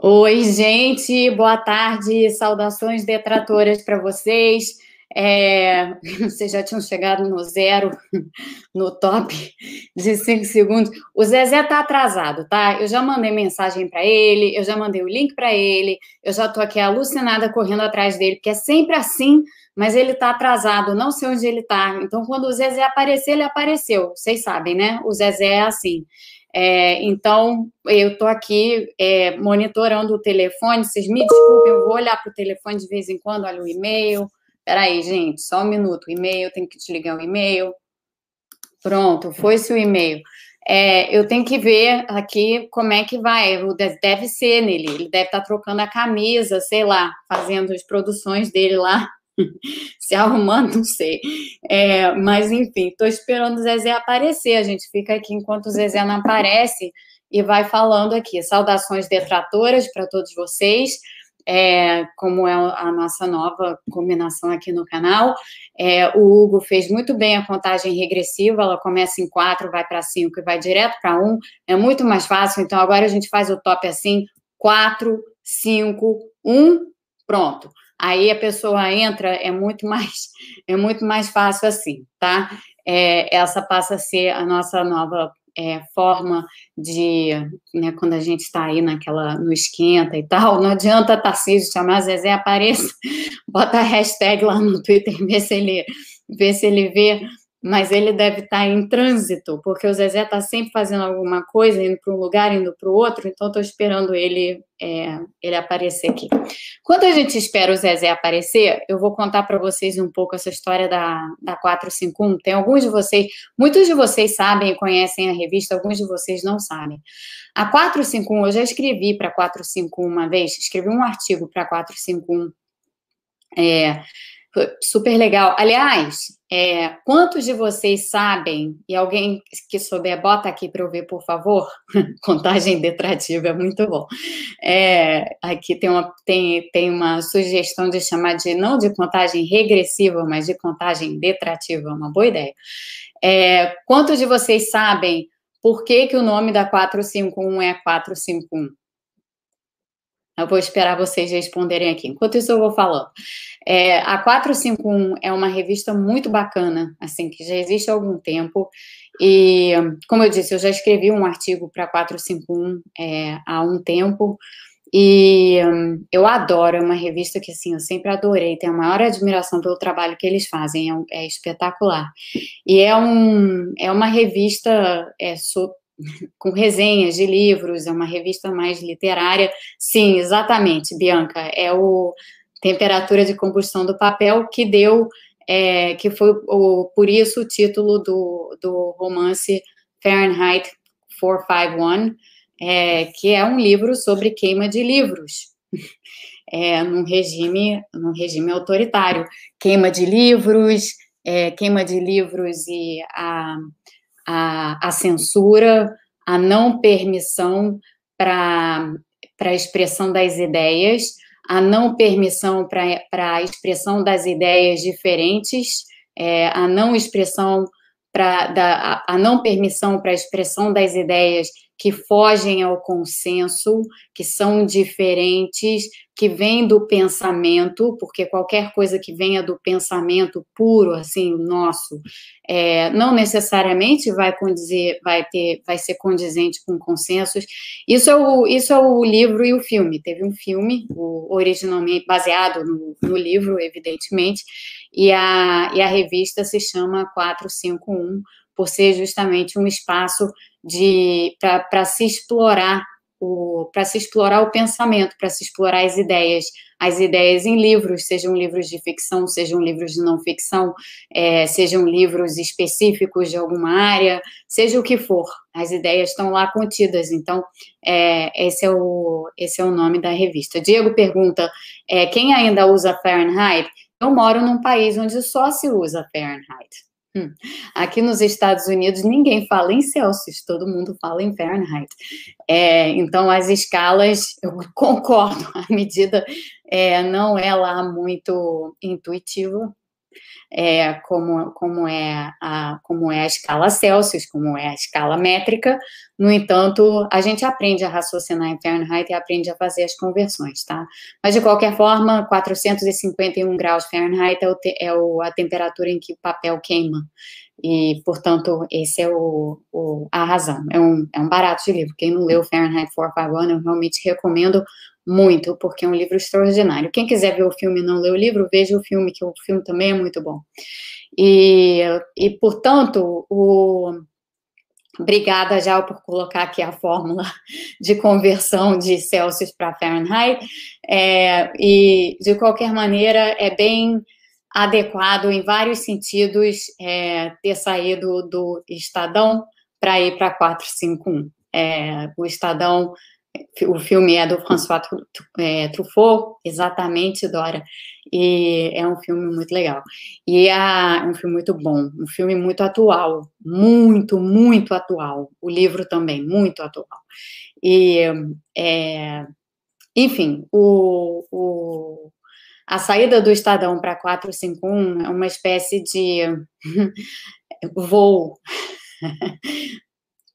Oi, gente, boa tarde, saudações detratoras para vocês. É, vocês já tinham chegado no zero, no top de cinco segundos. O Zezé tá atrasado, tá? Eu já mandei mensagem para ele, eu já mandei o link para ele, eu já tô aqui alucinada correndo atrás dele, porque é sempre assim, mas ele tá atrasado, não sei onde ele tá. Então, quando o Zezé aparecer, ele apareceu. Vocês sabem, né? O Zezé é assim. É, então, eu estou aqui é, monitorando o telefone. Vocês me desculpem, eu vou olhar para o telefone de vez em quando, olha o e-mail. Peraí, gente, só um minuto. O e-mail, tenho que desligar o e-mail. Pronto, foi-se o e-mail. É, eu tenho que ver aqui como é que vai. Deve ser nele. Ele deve estar tá trocando a camisa, sei lá, fazendo as produções dele lá se arrumando, não sei. É, mas, enfim, estou esperando o Zezé aparecer. A gente fica aqui enquanto o Zezé não aparece e vai falando aqui. Saudações detratoras para todos vocês. É, como é a nossa nova combinação aqui no canal. É, o Hugo fez muito bem a contagem regressiva, ela começa em 4, vai para 5 e vai direto para 1. É muito mais fácil, então agora a gente faz o top assim: 4, 5, 1, pronto. Aí a pessoa entra, é muito mais, é muito mais fácil assim, tá? É, essa passa a ser a nossa nova é, forma de, né, quando a gente está aí naquela, no esquenta e tal, não adianta Tarcísio chamar Zezé, apareça, bota a hashtag lá no Twitter, vê se ele, vê se ele vê mas ele deve estar em trânsito, porque o Zezé está sempre fazendo alguma coisa, indo para um lugar, indo para o outro, então estou esperando ele, é, ele aparecer aqui. Quando a gente espera o Zezé aparecer, eu vou contar para vocês um pouco essa história da, da 451. Tem alguns de vocês, muitos de vocês sabem e conhecem a revista, alguns de vocês não sabem. A 451, eu já escrevi para 451 uma vez, escrevi um artigo para 451. É, super legal. Aliás, é, quantos de vocês sabem, e alguém que souber, bota aqui para eu ver, por favor, contagem detrativa, é muito bom. É, aqui tem uma, tem, tem uma sugestão de chamar de, não de contagem regressiva, mas de contagem detrativa, uma boa ideia. É, quantos de vocês sabem por que, que o nome da 451 é 451? Eu vou esperar vocês responderem aqui. Enquanto isso, eu vou falando. É, a 451 é uma revista muito bacana, assim, que já existe há algum tempo. E, como eu disse, eu já escrevi um artigo para 451 é, há um tempo. E eu adoro, é uma revista que, assim, eu sempre adorei, tenho a maior admiração pelo trabalho que eles fazem, é, é espetacular. E é, um, é uma revista é, so, com resenhas de livros, é uma revista mais literária. Sim, exatamente, Bianca, é o Temperatura de Combustão do Papel que deu, é, que foi o, por isso o título do, do romance Fahrenheit 451, é, que é um livro sobre queima de livros. É, num regime num regime autoritário queima de livros é, queima de livros e a a, a censura, a não permissão para a expressão das ideias, a não permissão para a expressão das ideias diferentes, é, a não expressão para a, a não permissão para a expressão das ideias que fogem ao consenso, que são diferentes, que vêm do pensamento, porque qualquer coisa que venha do pensamento puro, assim, nosso, é, não necessariamente vai condizer, vai ter, vai ser condizente com consensos. Isso é o, isso é o livro e o filme. Teve um filme, o, originalmente baseado no, no livro, evidentemente, e a, e a revista se chama 451, por ser justamente um espaço de para se explorar o para se explorar o pensamento, para se explorar as ideias, as ideias em livros, sejam livros de ficção, sejam livros de não ficção, é, sejam livros específicos de alguma área, seja o que for, as ideias estão lá contidas. Então, é, esse é o esse é o nome da revista. Diego pergunta, é, quem ainda usa Fahrenheit? Eu moro num país onde só se usa Fahrenheit. Aqui nos Estados Unidos ninguém fala em Celsius, todo mundo fala em Fahrenheit. É, então as escalas, eu concordo, a medida é, não é lá muito intuitiva, é, como, como, é a, como é a escala Celsius, como é a escala métrica. No entanto, a gente aprende a raciocinar em Fahrenheit e aprende a fazer as conversões, tá? Mas, de qualquer forma, 451 graus Fahrenheit é, o é o, a temperatura em que o papel queima. E, portanto, esse é o, o, a razão. É um, é um barato de livro. Quem não leu Fahrenheit 451, eu realmente recomendo muito, porque é um livro extraordinário. Quem quiser ver o filme e não ler o livro, veja o filme, que o filme também é muito bom. E, e portanto, o, obrigada já por colocar aqui a fórmula de conversão de Celsius para Fahrenheit. É, e, de qualquer maneira, é bem adequado em vários sentidos é, ter saído do Estadão para ir para 451. É, o Estadão o filme é do François é, Truffaut, exatamente, Dora. E é um filme muito legal. E é um filme muito bom, um filme muito atual, muito, muito atual. O livro também, muito atual. E, é, enfim, o, o, a saída do Estadão para 451 é uma espécie de voo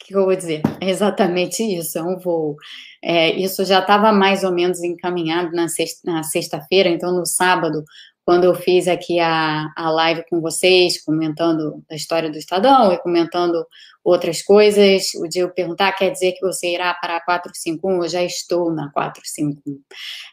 que eu vou dizer? É exatamente isso, é um voo. É, isso já estava mais ou menos encaminhado na sexta-feira, sexta então no sábado, quando eu fiz aqui a, a live com vocês, comentando a história do Estadão e comentando outras coisas, o eu perguntar, quer dizer que você irá para a 451? Eu já estou na 451.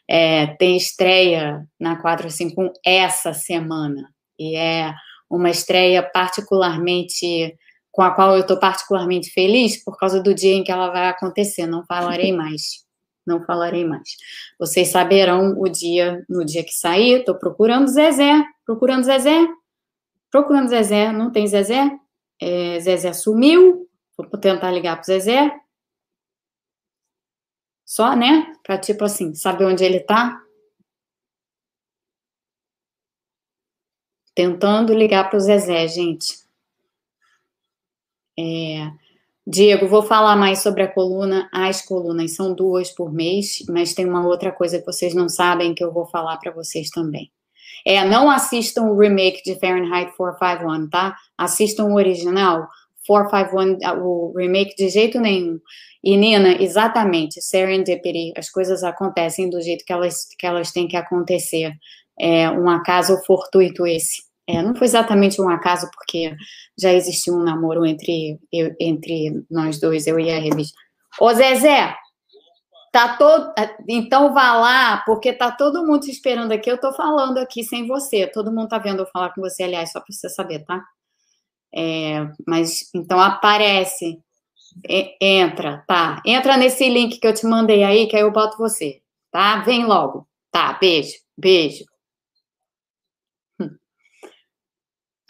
É, tem estreia na 451 essa semana, e é uma estreia particularmente com a qual eu estou particularmente feliz por causa do dia em que ela vai acontecer. Não falarei mais. Não falarei mais. Vocês saberão o dia, no dia que sair. Estou procurando Zezé. Procurando Zezé. Procurando Zezé. Não tem Zezé. É, Zezé sumiu. Vou tentar ligar para Zezé. Só, né? Para, tipo assim, saber onde ele está. Tentando ligar para o Zezé, gente. É, Diego, vou falar mais sobre a coluna. As colunas são duas por mês, mas tem uma outra coisa que vocês não sabem que eu vou falar para vocês também. É, não assistam o remake de Fahrenheit 451, tá? Assistam o original, 451, o remake de jeito nenhum. E Nina, exatamente, serendipity, as coisas acontecem do jeito que elas, que elas têm que acontecer. É um acaso fortuito esse. É, não foi exatamente um acaso, porque já existiu um namoro entre, eu, entre nós dois, eu e a revista. Ô, Zezé, tá todo. Então vá lá, porque tá todo mundo te esperando aqui. Eu tô falando aqui sem você. Todo mundo tá vendo eu falar com você, aliás, só para você saber, tá? É, mas então aparece. entra, tá? Entra nesse link que eu te mandei aí, que aí eu boto você, tá? Vem logo. Tá, beijo, beijo.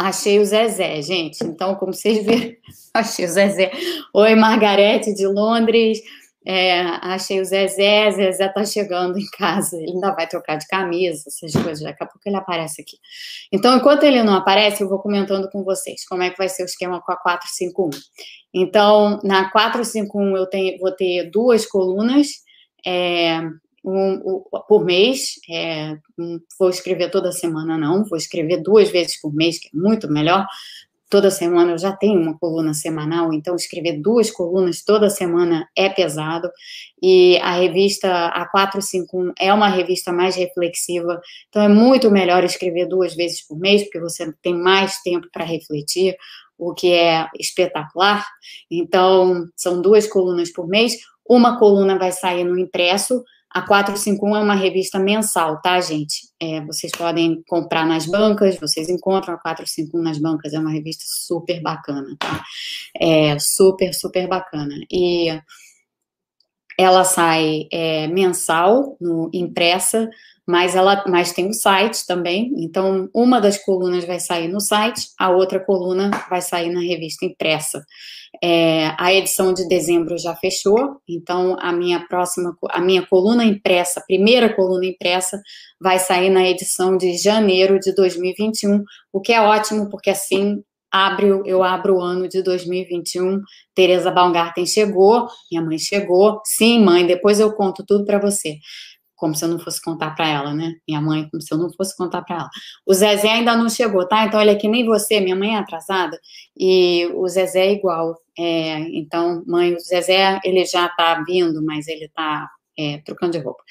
Achei o Zezé, gente. Então, como vocês viram, achei o Zezé. Oi, Margarete de Londres. É, achei o Zezé. Zezé tá chegando em casa. Ele ainda vai trocar de camisa, essas coisas. Daqui a pouco ele aparece aqui. Então, enquanto ele não aparece, eu vou comentando com vocês como é que vai ser o esquema com a 451. Então, na 451 eu tenho, vou ter duas colunas. É, um, um, por mês. É, vou escrever toda semana, não. Vou escrever duas vezes por mês, que é muito melhor. Toda semana eu já tenho uma coluna semanal, então escrever duas colunas toda semana é pesado. E a revista A 451 é uma revista mais reflexiva, então é muito melhor escrever duas vezes por mês, porque você tem mais tempo para refletir, o que é espetacular. Então, são duas colunas por mês. Uma coluna vai sair no impresso, a 451 é uma revista mensal, tá, gente? É, vocês podem comprar nas bancas, vocês encontram a 451 nas bancas, é uma revista super bacana, tá? É super, super bacana. E ela sai é, mensal, no, impressa, mas ela mas tem o site também. Então, uma das colunas vai sair no site, a outra coluna vai sair na revista impressa. É, a edição de dezembro já fechou, então a minha próxima, a minha coluna impressa, a primeira coluna impressa, vai sair na edição de janeiro de 2021, o que é ótimo, porque assim abre, eu abro o ano de 2021. Tereza Baumgarten chegou, minha mãe chegou. Sim, mãe, depois eu conto tudo para você como se eu não fosse contar para ela, né? Minha mãe, como se eu não fosse contar para ela. O Zezé ainda não chegou, tá? Então, olha que nem você, minha mãe é atrasada, e o Zezé é igual. É, então, mãe, o Zezé, ele já tá vindo, mas ele tá é, trocando de roupa.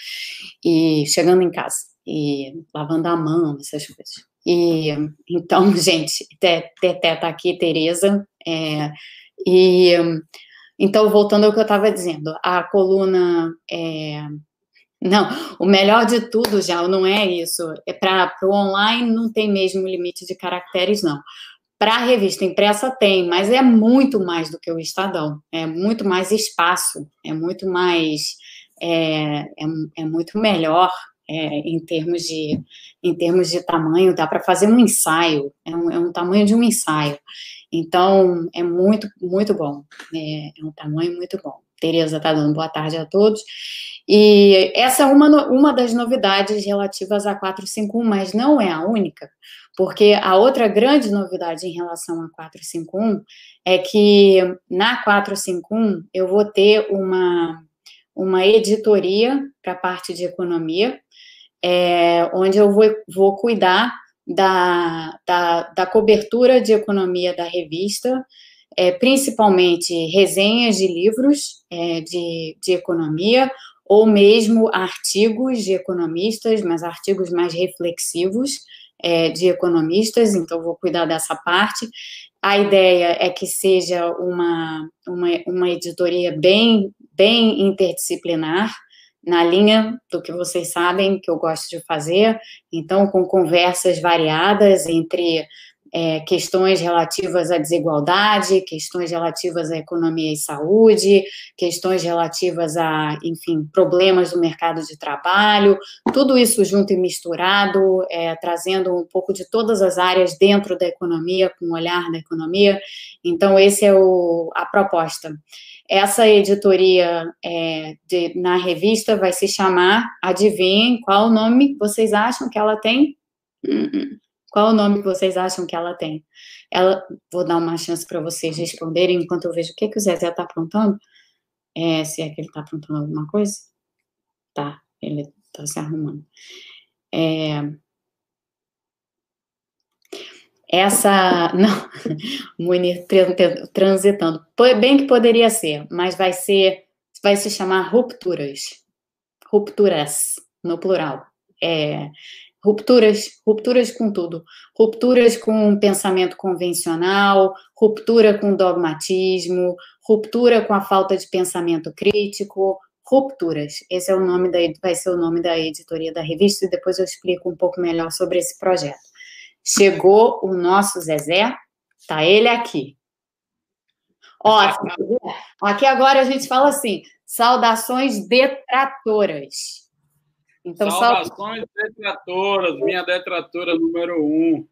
E chegando em casa, e lavando a mão, essas coisas. E, então, gente, Teté tá aqui, Tereza, é, e... Então, voltando ao que eu estava dizendo, a coluna é, não, o melhor de tudo já não é isso. É para o online não tem mesmo limite de caracteres, não. Para a revista impressa tem, mas é muito mais do que o Estadão. É muito mais espaço, é muito mais, é, é, é muito melhor é, em termos de em termos de tamanho. Dá para fazer um ensaio, é um, é um, tamanho de um ensaio. Então é muito muito bom. É, é um tamanho muito bom. Tereza está dando boa tarde a todos. E essa é uma, uma das novidades relativas à 451, mas não é a única, porque a outra grande novidade em relação à 451 é que na 451 eu vou ter uma, uma editoria para a parte de economia, é, onde eu vou, vou cuidar da, da, da cobertura de economia da revista, é, principalmente resenhas de livros é, de, de economia, ou mesmo artigos de economistas, mas artigos mais reflexivos é, de economistas, então vou cuidar dessa parte. A ideia é que seja uma, uma, uma editoria bem, bem interdisciplinar, na linha do que vocês sabem que eu gosto de fazer, então com conversas variadas entre é, questões relativas à desigualdade, questões relativas à economia e saúde, questões relativas a, enfim, problemas do mercado de trabalho, tudo isso junto e misturado, é, trazendo um pouco de todas as áreas dentro da economia, com o olhar da economia. Então, esse é o, a proposta. Essa editoria é, de, na revista vai se chamar, adivinhem qual o nome vocês acham que ela tem? Hum, hum. Qual o nome que vocês acham que ela tem? Ela, vou dar uma chance para vocês responderem enquanto eu vejo o que, que o Zezé está aprontando. É, se é que ele está aprontando alguma coisa. Tá, ele está se arrumando. É, essa, não, Munir transitando, bem que poderia ser, mas vai ser, vai se chamar rupturas, rupturas, no plural. É, Rupturas, rupturas com tudo. Rupturas com o pensamento convencional, ruptura com dogmatismo, ruptura com a falta de pensamento crítico, rupturas. Esse é o nome da vai ser o nome da editoria da revista e depois eu explico um pouco melhor sobre esse projeto. Chegou o nosso Zezé, tá ele aqui. Ó, aqui agora a gente fala assim: saudações detratoras. Então, Saudações só... detratoras, minha detratora número um.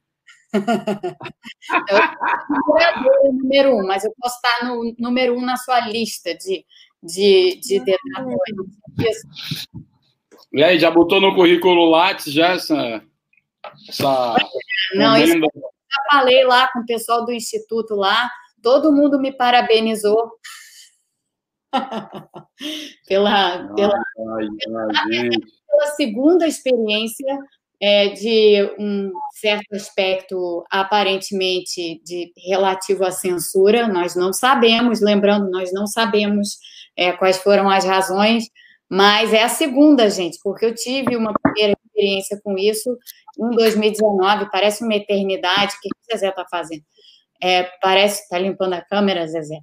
eu número um, mas eu posso estar no número um na sua lista de, de, de detratores. E aí, já botou no currículo Lattes já essa. essa Não, isso, eu já falei lá com o pessoal do Instituto lá, todo mundo me parabenizou pela, pela, ai, ai, pela segunda experiência é, de um certo aspecto aparentemente de relativo à censura. Nós não sabemos, lembrando, nós não sabemos é, quais foram as razões, mas é a segunda, gente, porque eu tive uma primeira experiência com isso em 2019, parece uma eternidade. O que o Zezé está fazendo? É, parece, está limpando a câmera, Zezé?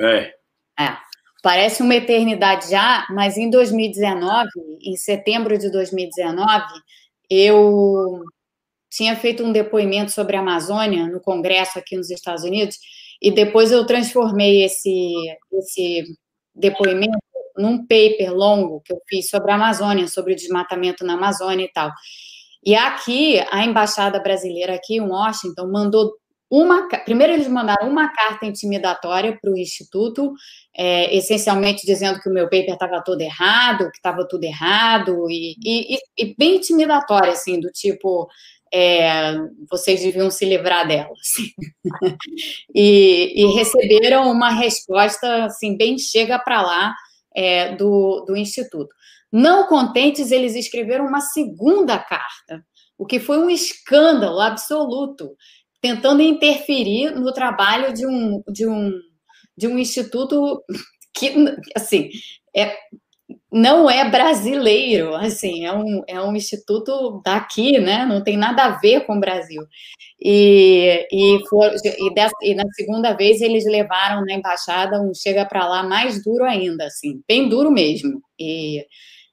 É. É. Parece uma eternidade já, mas em 2019, em setembro de 2019, eu tinha feito um depoimento sobre a Amazônia no Congresso aqui nos Estados Unidos, e depois eu transformei esse, esse depoimento num paper longo que eu fiz sobre a Amazônia, sobre o desmatamento na Amazônia e tal. E aqui, a embaixada brasileira aqui em Washington mandou uma, primeiro eles mandaram uma carta intimidatória para o Instituto, é, essencialmente dizendo que o meu paper estava todo errado, que estava tudo errado, e, e, e, bem intimidatória, assim, do tipo, é, vocês deviam se livrar dela. Assim. e, e, receberam uma resposta, assim, bem chega para lá é, do, do Instituto. Não contentes, eles escreveram uma segunda carta, o que foi um escândalo absoluto, tentando interferir no trabalho de um, de um, de um instituto que, assim, é, não é brasileiro, assim, é um, é um instituto daqui, né? Não tem nada a ver com o Brasil. E, e, for, e, e na segunda vez eles levaram na embaixada um chega para lá mais duro ainda, assim, bem duro mesmo. E,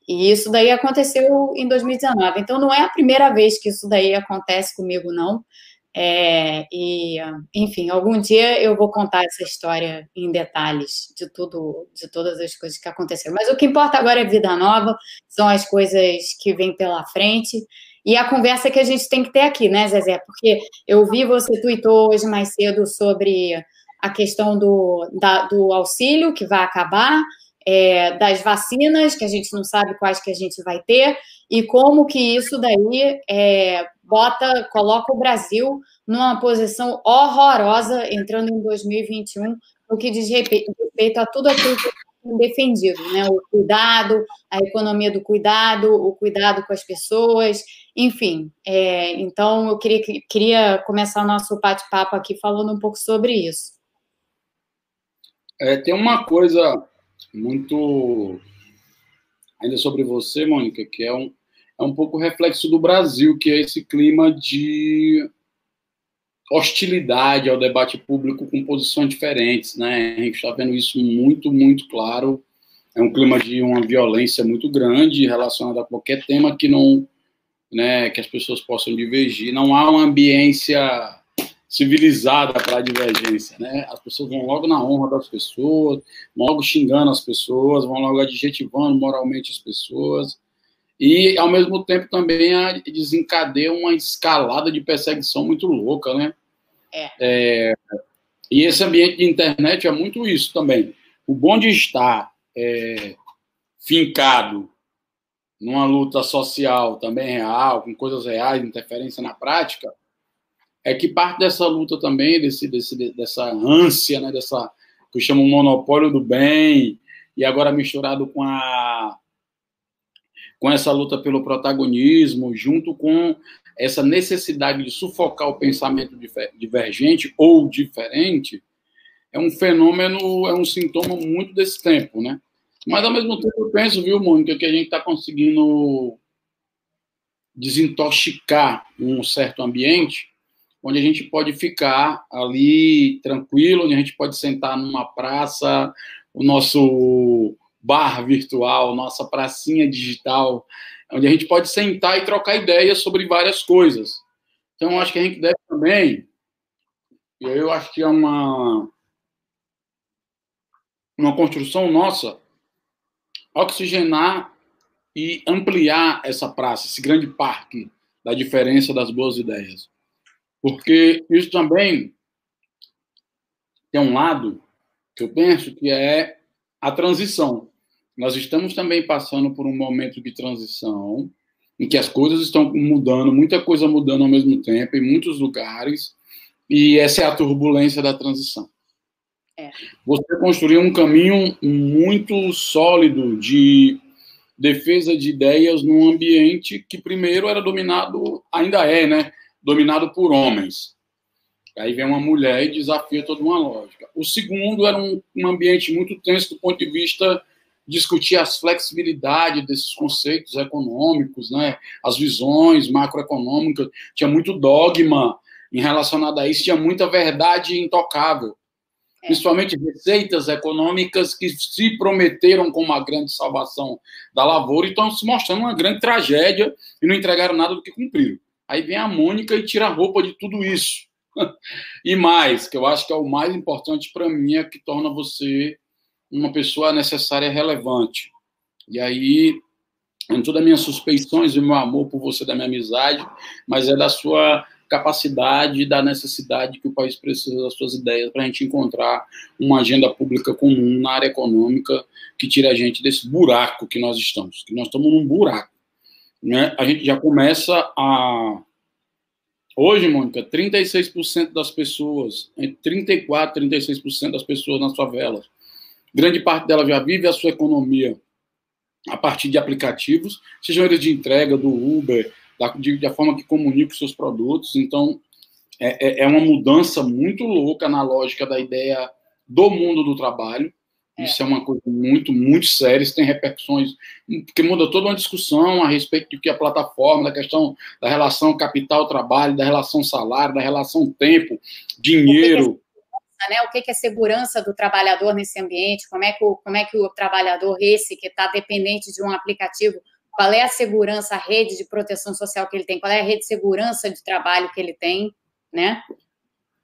e isso daí aconteceu em 2019. Então não é a primeira vez que isso daí acontece comigo, não. É, e, enfim, algum dia eu vou contar essa história em detalhes de tudo, de todas as coisas que aconteceram. Mas o que importa agora é vida nova, são as coisas que vêm pela frente e a conversa que a gente tem que ter aqui, né, Zezé? Porque eu vi você tweetou hoje mais cedo sobre a questão do, da, do auxílio que vai acabar, é, das vacinas, que a gente não sabe quais que a gente vai ter, e como que isso daí é, bota, coloca o Brasil numa posição horrorosa entrando em 2021, no que diz respeito a tudo aquilo que defendido, né? O cuidado, a economia do cuidado, o cuidado com as pessoas, enfim. É, então, eu queria, queria começar o nosso bate-papo aqui falando um pouco sobre isso. É, tem uma coisa muito ainda sobre você, Mônica, que é um, é um pouco reflexo do Brasil, que é esse clima de hostilidade ao debate público com posições diferentes, né? A gente está vendo isso muito, muito claro. É um clima de uma violência muito grande relacionada a qualquer tema que não, né, que as pessoas possam divergir. Não há uma ambiência civilizada para a divergência, né? As pessoas vão logo na honra das pessoas, vão logo xingando as pessoas, vão logo adjetivando moralmente as pessoas, e ao mesmo tempo também desencadeia uma escalada de perseguição muito louca, né? É. é. e esse ambiente de internet é muito isso também. O bom de estar é, fincado numa luta social também real, com coisas reais, interferência na prática, é que parte dessa luta também, desse, desse, dessa ânsia, né, dessa que eu chamo monopólio do bem, e agora misturado com a com essa luta pelo protagonismo, junto com essa necessidade de sufocar o pensamento divergente ou diferente, é um fenômeno, é um sintoma muito desse tempo, né? Mas, ao mesmo tempo, eu penso, viu, Mônica, que a gente está conseguindo desintoxicar um certo ambiente onde a gente pode ficar ali tranquilo, onde a gente pode sentar numa praça, o nosso bar virtual, nossa pracinha digital, onde a gente pode sentar e trocar ideias sobre várias coisas. Então, acho que a gente deve também, e eu acho que é uma, uma construção nossa, oxigenar e ampliar essa praça, esse grande parque da diferença das boas ideias. Porque isso também tem um lado que eu penso que é a transição. Nós estamos também passando por um momento de transição em que as coisas estão mudando, muita coisa mudando ao mesmo tempo em muitos lugares, e essa é a turbulência da transição. É. Você construiu um caminho muito sólido de defesa de ideias num ambiente que primeiro era dominado, ainda é, né, dominado por homens. Aí vem uma mulher e desafia toda uma lógica. O segundo era um, um ambiente muito tenso do ponto de vista discutir as flexibilidades desses conceitos econômicos, né? as visões macroeconômicas, tinha muito dogma em relacionado a isso, tinha muita verdade intocável. É. Principalmente receitas econômicas que se prometeram como uma grande salvação da lavoura e estão se mostrando uma grande tragédia e não entregaram nada do que cumpriram. Aí vem a Mônica e tira a roupa de tudo isso. e mais, que eu acho que é o mais importante para mim, é que torna você uma pessoa necessária e relevante. E aí, em todas as minhas suspeições e meu amor por você, da minha amizade, mas é da sua capacidade e da necessidade que o país precisa das suas ideias para a gente encontrar uma agenda pública comum na área econômica que tire a gente desse buraco que nós estamos, que nós estamos num buraco. Né? A gente já começa a Hoje, Mônica, 36% das pessoas, entre 34 e 36% das pessoas nas favelas grande parte dela já vive a sua economia a partir de aplicativos, sejam eles de entrega do Uber, da, de, da forma que comunica os seus produtos. Então, é, é, é uma mudança muito louca na lógica da ideia do mundo do trabalho. É. Isso é uma coisa muito, muito séria, isso tem repercussões, que muda toda uma discussão a respeito do que a plataforma, da questão da relação capital-trabalho, da relação salário, da relação tempo, dinheiro. Né? O que é segurança do trabalhador nesse ambiente? Como é que o, como é que o trabalhador esse que está dependente de um aplicativo, qual é a segurança, a rede de proteção social que ele tem? Qual é a rede de segurança de trabalho que ele tem, né?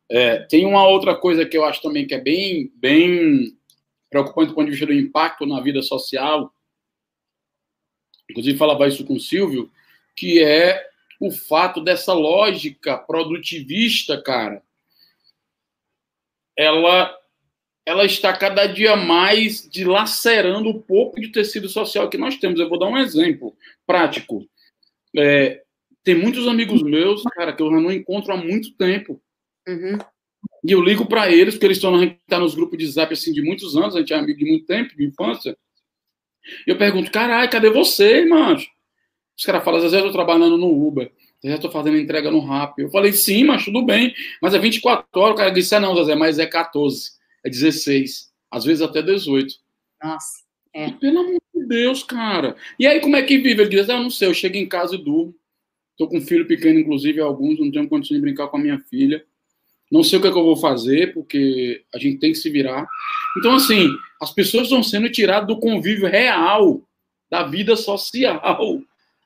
É, tem uma outra coisa que eu acho também que é bem, bem preocupante do ponto de vista do impacto na vida social. Inclusive falava isso com o Silvio, que é o fato dessa lógica produtivista, cara, ela ela está cada dia mais dilacerando o pouco de tecido social que nós temos. Eu vou dar um exemplo prático. É, tem muitos amigos meus, cara, que eu já não encontro há muito tempo. Uhum. E eu ligo para eles, porque eles estão tá nos grupos de zap assim, de muitos anos, a gente é amigo de muito tempo, de infância. E eu pergunto, caralho, cadê você, irmão? Os caras falam, às vezes eu tô trabalhando no Uber. Eu já tô fazendo entrega no rap. Eu falei, sim, mas tudo bem. Mas é 24 horas. O cara disse, ah, não, Zezé, mas é 14. É 16. Às vezes até 18. Nossa. É. E, pelo amor de Deus, cara. E aí, como é que vive? Ele diz, ah, eu não sei, eu chego em casa e durmo. Tô com um filho pequeno, inclusive, alguns, não tenho condição de brincar com a minha filha. Não sei o que, é que eu vou fazer, porque a gente tem que se virar. Então, assim, as pessoas estão sendo tiradas do convívio real, da vida social.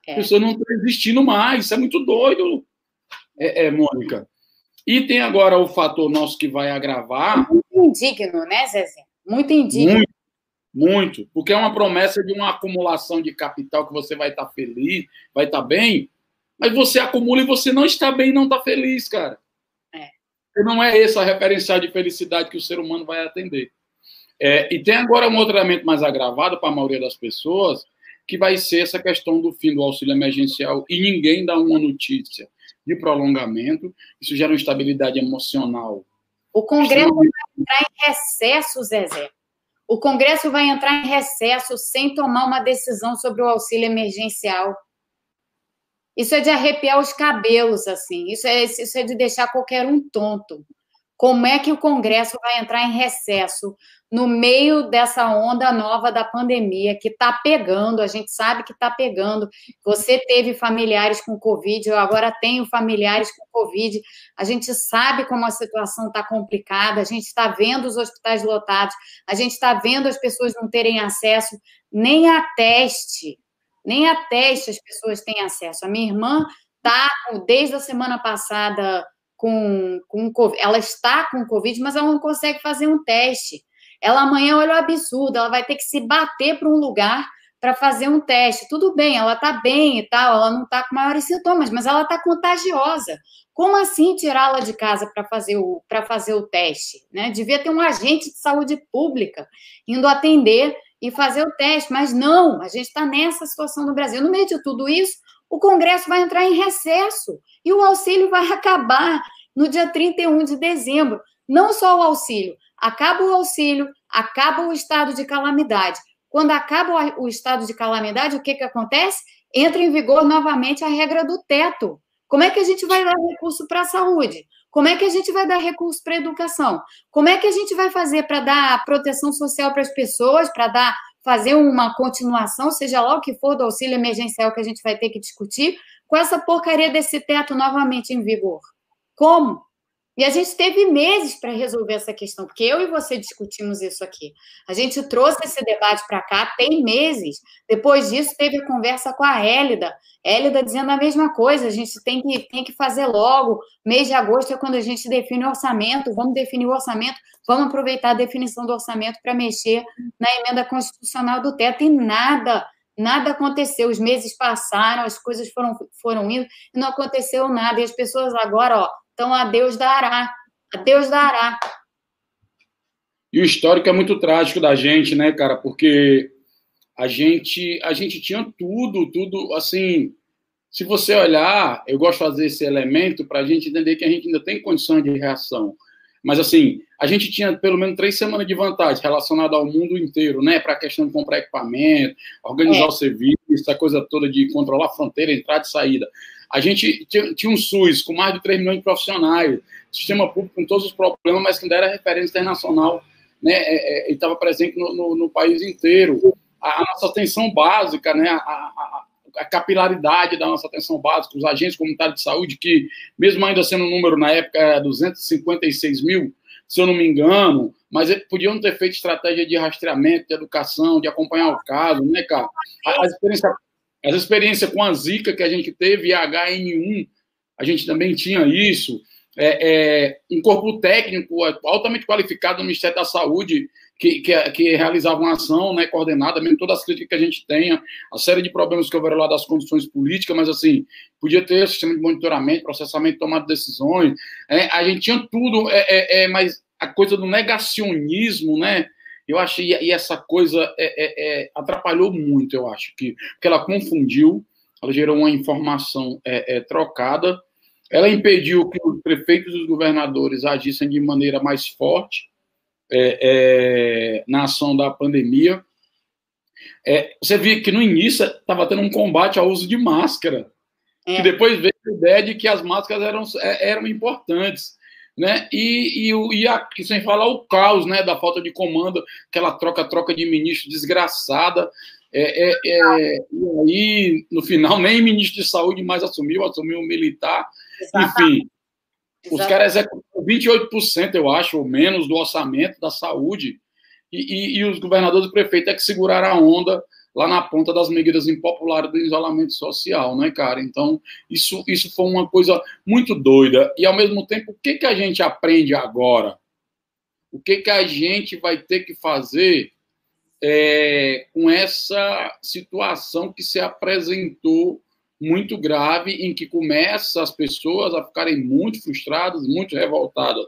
É. As pessoas não estão existindo mais, isso é muito doido, é, é, Mônica. E tem agora o fator nosso que vai agravar. Muito indigno, né, Zezé? Muito indigno. Muito, muito, porque é uma promessa de uma acumulação de capital que você vai estar feliz, vai estar bem, mas você acumula e você não está bem, não está feliz, cara. É. Não é essa a referencial de felicidade que o ser humano vai atender. É, e tem agora um outro elemento mais agravado para a maioria das pessoas, que vai ser essa questão do fim do auxílio emergencial e ninguém dá uma notícia de prolongamento. Isso gera uma instabilidade emocional. O Congresso vai entrar em recesso, Zezé. O Congresso vai entrar em recesso sem tomar uma decisão sobre o auxílio emergencial. Isso é de arrepiar os cabelos, assim. Isso é, isso é de deixar qualquer um tonto. Como é que o Congresso vai entrar em recesso no meio dessa onda nova da pandemia que está pegando? A gente sabe que está pegando. Você teve familiares com Covid, eu agora tenho familiares com Covid. A gente sabe como a situação está complicada, a gente está vendo os hospitais lotados, a gente está vendo as pessoas não terem acesso nem a teste, nem a teste as pessoas têm acesso. A minha irmã está, desde a semana passada, com, com Covid, ela está com Covid, mas ela não consegue fazer um teste. Ela amanhã, olha o absurdo, ela vai ter que se bater para um lugar para fazer um teste. Tudo bem, ela está bem e tal, ela não está com maiores sintomas, mas ela está contagiosa. Como assim tirá-la de casa para fazer, o, fazer o teste? Né? Devia ter um agente de saúde pública indo atender e fazer o teste, mas não, a gente está nessa situação no Brasil. No meio de tudo isso, o Congresso vai entrar em recesso e o auxílio vai acabar no dia 31 de dezembro. Não só o auxílio, acaba o auxílio, acaba o estado de calamidade. Quando acaba o estado de calamidade, o que, que acontece? Entra em vigor novamente a regra do teto. Como é que a gente vai dar recurso para a saúde? Como é que a gente vai dar recurso para a educação? Como é que a gente vai fazer para dar proteção social para as pessoas, para dar fazer uma continuação, seja lá o que for do auxílio emergencial que a gente vai ter que discutir, com essa porcaria desse teto novamente em vigor. Como? E a gente teve meses para resolver essa questão, porque eu e você discutimos isso aqui. A gente trouxe esse debate para cá tem meses. Depois disso, teve conversa com a Hélida. Hélida dizendo a mesma coisa: a gente tem que, tem que fazer logo. Mês de agosto é quando a gente define o orçamento. Vamos definir o orçamento, vamos aproveitar a definição do orçamento para mexer na emenda constitucional do teto. E nada nada aconteceu. Os meses passaram, as coisas foram, foram indo e não aconteceu nada. E as pessoas agora, ó, então, a Deus dará. A Deus dará. E o histórico é muito trágico da gente, né, cara? Porque a gente, a gente tinha tudo, tudo, assim. Se você olhar, eu gosto de fazer esse elemento para a gente entender que a gente ainda tem condições de reação. Mas, assim, a gente tinha pelo menos três semanas de vantagem relacionada ao mundo inteiro, né? Para a questão de comprar equipamento, organizar é. o serviço, essa coisa toda de controlar a fronteira, entrada e saída. A gente tinha, tinha um SUS com mais de 3 milhões de profissionais, sistema público com todos os problemas, mas que ainda era referência internacional, né? É, é, e estava presente no, no, no, país inteiro. A, a, nossa atenção básica, né? A, a, a capilaridade da nossa atenção básica, os agentes comunitários de saúde, que, mesmo ainda sendo um número na época, era 256 mil, se eu não me engano, mas podiam ter feito estratégia de rastreamento, de educação, de acompanhar o caso, né, cara? A, experiência, as experiências com a Zika que a gente teve, a HN1, a gente também tinha isso. É, é, um corpo técnico altamente qualificado do Ministério da Saúde que, que, que realizava uma ação né, coordenada, mesmo todas as críticas que a gente tenha, a série de problemas que houveram lá das condições políticas, mas assim, podia ter sistema de monitoramento, processamento, tomada de decisões, é, a gente tinha tudo, é, é, é, mas a coisa do negacionismo, né? Eu achei, e essa coisa é, é, atrapalhou muito, eu acho, que, porque ela confundiu, ela gerou uma informação trocada, ela impediu que os prefeitos e os governadores agissem de maneira mais forte, é, é, na ação da pandemia. É, você via que no início estava tendo um combate ao uso de máscara, que é. depois veio a ideia de que as máscaras eram, eram importantes. Né? E, e, e, a, e sem falar o caos né, da falta de comando, aquela troca-troca de ministro desgraçada. É, é, é, e aí, no final, nem ministro de saúde mais assumiu, assumiu um militar. Exatamente. Enfim, os caras 28%, eu acho, ou menos, do orçamento da saúde, e, e, e os governadores e prefeitos é que seguraram a onda lá na ponta das medidas impopulares do isolamento social, né, cara? Então, isso, isso foi uma coisa muito doida. E, ao mesmo tempo, o que, que a gente aprende agora? O que, que a gente vai ter que fazer é, com essa situação que se apresentou muito grave em que começa as pessoas a ficarem muito frustradas, muito revoltadas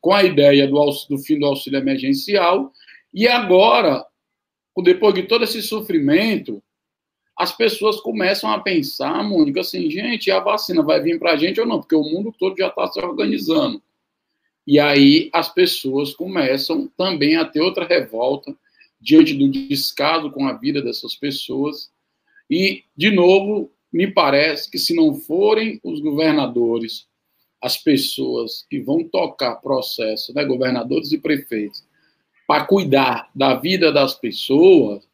com a ideia do, do fim do auxílio emergencial. E agora, depois de todo esse sofrimento, as pessoas começam a pensar, Mônica, assim, gente, a vacina vai vir para a gente ou não? Porque o mundo todo já está se organizando. E aí as pessoas começam também a ter outra revolta diante do descaso com a vida dessas pessoas. E, de novo, me parece que se não forem os governadores, as pessoas que vão tocar processo, né, governadores e prefeitos, para cuidar da vida das pessoas,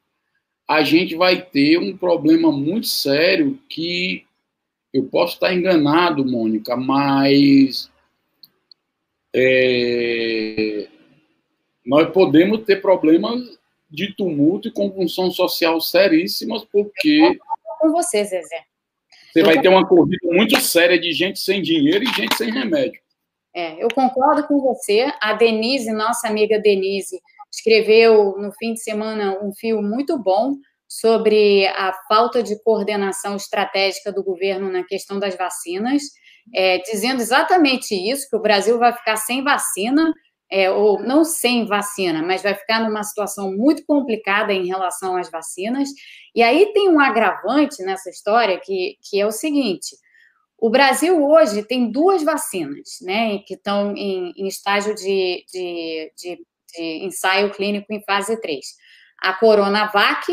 a gente vai ter um problema muito sério que eu posso estar enganado, Mônica, mas é, nós podemos ter problemas de tumulto e convulsão social seríssimas, porque. com você, Zezé. Você vai ter uma corrida muito séria de gente sem dinheiro e gente sem remédio. É, eu concordo com você. A Denise, nossa amiga Denise, escreveu no fim de semana um fio muito bom sobre a falta de coordenação estratégica do governo na questão das vacinas, é, dizendo exatamente isso, que o Brasil vai ficar sem vacina é, ou não sem vacina, mas vai ficar numa situação muito complicada em relação às vacinas. E aí tem um agravante nessa história que, que é o seguinte: o Brasil hoje tem duas vacinas, né, que estão em, em estágio de, de, de, de ensaio clínico em fase 3. A Coronavac,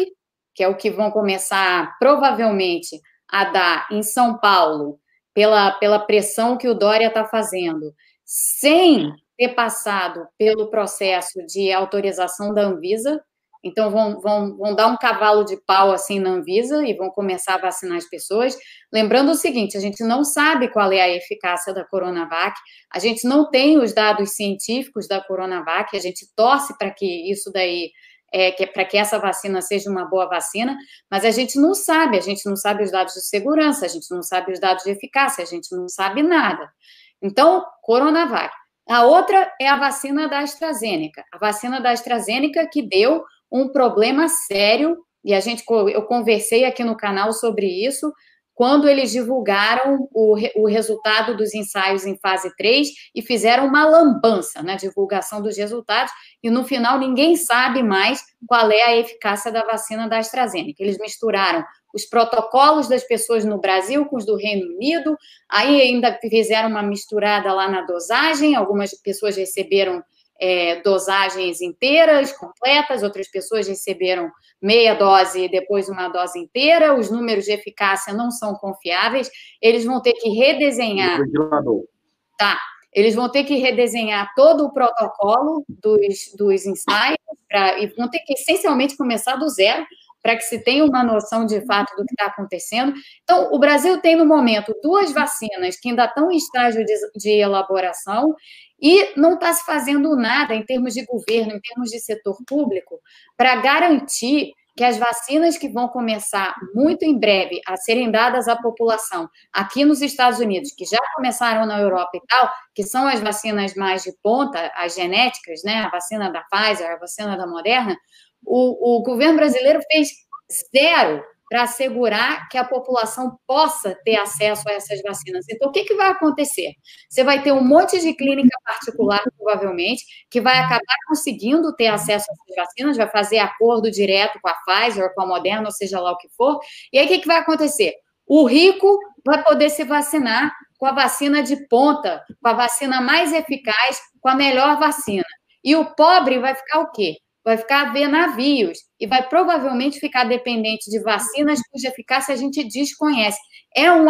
que é o que vão começar provavelmente a dar em São Paulo, pela, pela pressão que o Dória está fazendo, sem ter passado pelo processo de autorização da Anvisa, então vão, vão, vão dar um cavalo de pau assim na Anvisa e vão começar a vacinar as pessoas. Lembrando o seguinte: a gente não sabe qual é a eficácia da Coronavac, a gente não tem os dados científicos da Coronavac, a gente torce para que isso daí é, que, para que essa vacina seja uma boa vacina, mas a gente não sabe, a gente não sabe os dados de segurança, a gente não sabe os dados de eficácia, a gente não sabe nada. Então, Coronavac. A outra é a vacina da AstraZeneca. A vacina da AstraZeneca que deu um problema sério, e a gente eu conversei aqui no canal sobre isso, quando eles divulgaram o, o resultado dos ensaios em fase 3 e fizeram uma lambança na divulgação dos resultados, e no final ninguém sabe mais qual é a eficácia da vacina da AstraZeneca. Eles misturaram os protocolos das pessoas no Brasil com os do Reino Unido, aí ainda fizeram uma misturada lá na dosagem, algumas pessoas receberam é, dosagens inteiras, completas, outras pessoas receberam meia dose e depois uma dose inteira, os números de eficácia não são confiáveis, eles vão ter que redesenhar. Tá. Eles vão ter que redesenhar todo o protocolo dos, dos ensaios pra, e vão ter que essencialmente começar do zero para que se tenha uma noção de fato do que está acontecendo. Então, o Brasil tem no momento duas vacinas que ainda estão em estágio de, de elaboração e não está se fazendo nada em termos de governo, em termos de setor público, para garantir que as vacinas que vão começar muito em breve a serem dadas à população aqui nos Estados Unidos, que já começaram na Europa e tal, que são as vacinas mais de ponta, as genéticas, né? A vacina da Pfizer, a vacina da Moderna, o, o governo brasileiro fez zero para assegurar que a população possa ter acesso a essas vacinas. Então, o que, que vai acontecer? Você vai ter um monte de clínica particular, provavelmente, que vai acabar conseguindo ter acesso a essas vacinas, vai fazer acordo direto com a Pfizer, com a Moderna, ou seja lá o que for. E aí, o que, que vai acontecer? O rico vai poder se vacinar com a vacina de ponta, com a vacina mais eficaz, com a melhor vacina. E o pobre vai ficar o quê? Vai ficar a ver navios e vai provavelmente ficar dependente de vacinas cuja eficácia a gente desconhece. É um,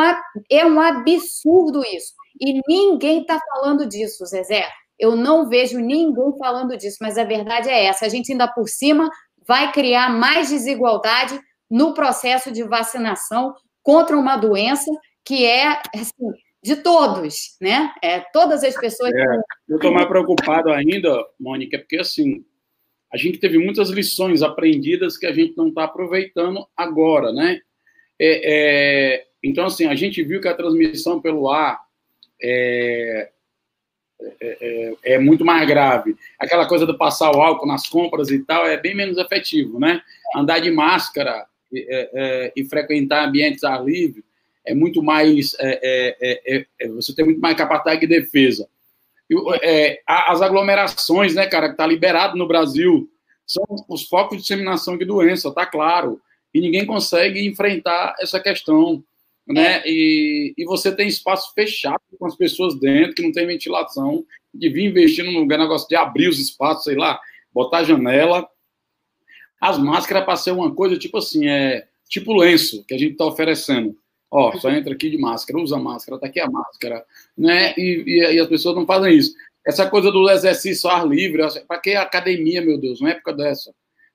é um absurdo isso. E ninguém está falando disso, Zezé. Eu não vejo ninguém falando disso, mas a verdade é essa. A gente ainda por cima vai criar mais desigualdade no processo de vacinação contra uma doença que é assim, de todos, né? É, todas as pessoas. É, eu estou mais preocupado ainda, Mônica, porque assim, a gente teve muitas lições aprendidas que a gente não está aproveitando agora, né? É, é, então, assim, a gente viu que a transmissão pelo ar é, é, é, é, muito mais grave. Aquela coisa do passar o álcool nas compras e tal é bem menos efetivo, né? Andar de máscara e, é, e frequentar ambientes ar livre é muito mais. você tem muito mais capacidade de defesa é, as aglomerações, né, cara, que está liberado no Brasil, são os focos de disseminação de doença, tá claro. E ninguém consegue enfrentar essa questão, né? E, e você tem espaço fechado com as pessoas dentro, que não tem ventilação, de vir investir num lugar, negócio de abrir os espaços, sei lá, botar janela. As máscaras para ser uma coisa tipo assim, é tipo lenço que a gente está oferecendo. Ó, só entra aqui de máscara, usa máscara, tá aqui a máscara, né? E, e, e as pessoas não fazem isso. Essa coisa do exercício ar livre, para que academia, meu Deus, uma época dessa?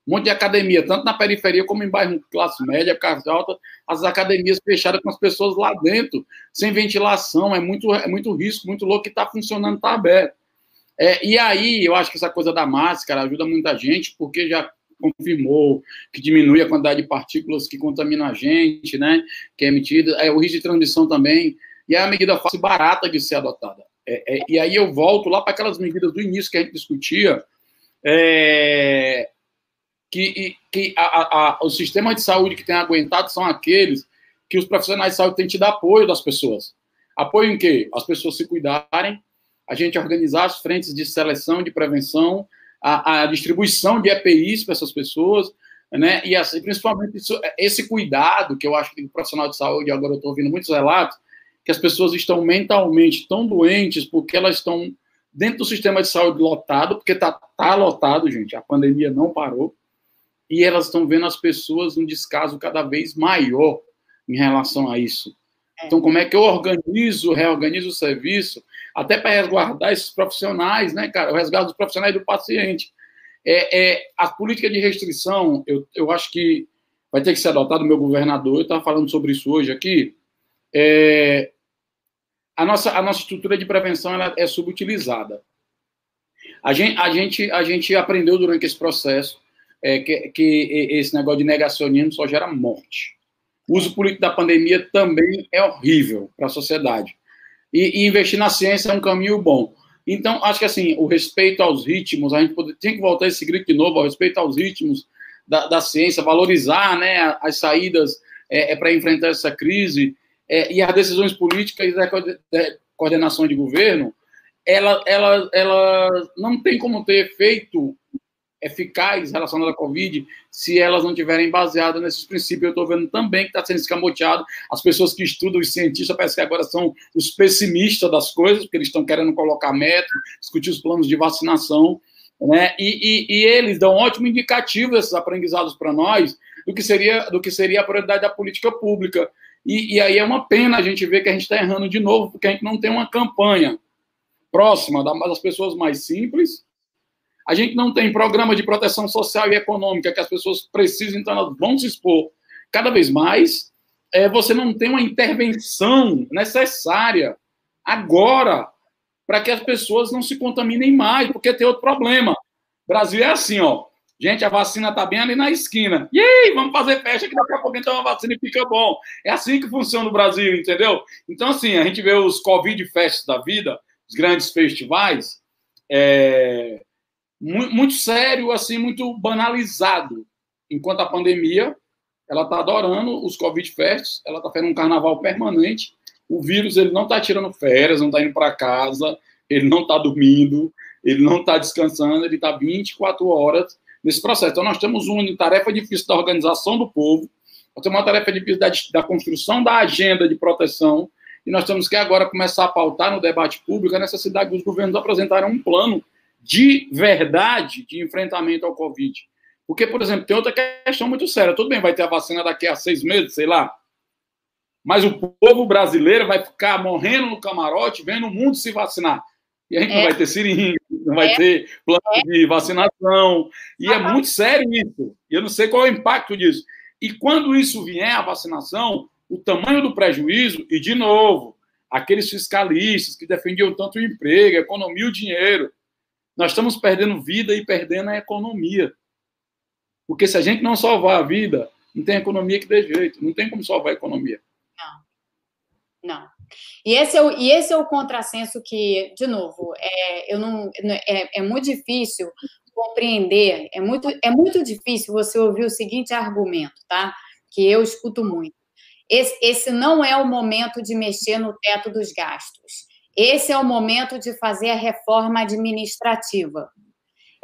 Um monte de academia, tanto na periferia como em bairro classe média, classe alta, as academias fechadas com as pessoas lá dentro, sem ventilação, é muito, é muito risco, muito louco que está funcionando, está aberto. É, e aí, eu acho que essa coisa da máscara ajuda muita gente, porque já confirmou que diminui a quantidade de partículas que contaminam a gente, né? Que é emitida, é o risco de transmissão também, e é a medida fácil e barata de ser adotada. É, é, e aí eu volto lá para aquelas medidas do início que a gente discutia, é, que, que a, a, a, o sistema de saúde que tem aguentado são aqueles que os profissionais de saúde têm tido apoio das pessoas. Apoio em quê? As pessoas se cuidarem, a gente organizar as frentes de seleção, de prevenção, a, a distribuição de EPIs para essas pessoas, né? E assim, principalmente isso, esse cuidado que eu acho que o profissional de saúde, agora eu estou ouvindo muitos relatos, que as pessoas estão mentalmente tão doentes porque elas estão dentro do sistema de saúde lotado, porque está tá lotado, gente, a pandemia não parou, e elas estão vendo as pessoas um descaso cada vez maior em relação a isso. É. Então, como é que eu organizo, reorganizo o serviço até para resguardar esses profissionais, né, cara? O resguardo dos profissionais do paciente. É, é, a política de restrição, eu, eu acho que vai ter que ser adotada, meu governador, eu estava falando sobre isso hoje aqui. É, a, nossa, a nossa estrutura de prevenção ela é subutilizada. A gente, a, gente, a gente aprendeu durante esse processo é, que, que esse negócio de negacionismo só gera morte. O uso político da pandemia também é horrível para a sociedade e, e, investir na ciência é um caminho bom. Então, acho que assim, o respeito aos ritmos, a gente pode, tem que voltar esse grito de novo, ao respeito aos ritmos da, da ciência, valorizar né, as saídas é, é para enfrentar essa crise é, e as decisões políticas da coordenação de governo, ela, ela, ela não tem como ter efeito eficaz relacionada à Covid se elas não tiverem baseadas nesses princípios. Eu estou vendo também que está sendo escamoteado. As pessoas que estudam, os cientistas, parece que agora são os pessimistas das coisas, porque eles estão querendo colocar método, discutir os planos de vacinação. Né? E, e, e eles dão um ótimo indicativo, esses aprendizados para nós, do que, seria, do que seria a prioridade da política pública. E, e aí é uma pena a gente ver que a gente está errando de novo, porque a gente não tem uma campanha próxima das pessoas mais simples, a gente não tem programa de proteção social e econômica que as pessoas precisam, então elas vão se expor cada vez mais. É, você não tem uma intervenção necessária agora para que as pessoas não se contaminem mais, porque tem outro problema. O Brasil é assim, ó. Gente, a vacina está bem ali na esquina. E aí, vamos fazer festa que daqui a pouco então a vacina e fica bom. É assim que funciona o Brasil, entendeu? Então, assim, a gente vê os Covid festas da vida, os grandes festivais, é, muito sério, assim, muito banalizado. Enquanto a pandemia, ela está adorando os Covid Fests, ela está fazendo um carnaval permanente. O vírus ele não está tirando férias, não está indo para casa, ele não está dormindo, ele não está descansando, ele está 24 horas nesse processo. Então, nós temos uma tarefa difícil da organização do povo, nós temos uma tarefa difícil da, da construção da agenda de proteção, e nós temos que agora começar a pautar no debate público a necessidade dos governos apresentarem um plano de verdade de enfrentamento ao Covid. Porque, por exemplo, tem outra questão muito séria. Tudo bem, vai ter a vacina daqui a seis meses, sei lá. Mas o povo brasileiro vai ficar morrendo no camarote vendo o mundo se vacinar. E a gente é. não vai ter seringa, não vai é. ter plano é. de vacinação. E é muito sério isso. E eu não sei qual é o impacto disso. E quando isso vier, a vacinação, o tamanho do prejuízo, e de novo, aqueles fiscalistas que defendiam tanto o emprego, a economia e o dinheiro, nós estamos perdendo vida e perdendo a economia. Porque se a gente não salvar a vida, não tem economia que dê jeito, não tem como salvar a economia. Não. Não. E esse é o, e esse é o contrassenso que, de novo, é, eu não, é, é muito difícil compreender, é muito, é muito difícil você ouvir o seguinte argumento, tá? Que eu escuto muito. Esse, esse não é o momento de mexer no teto dos gastos. Esse é o momento de fazer a reforma administrativa.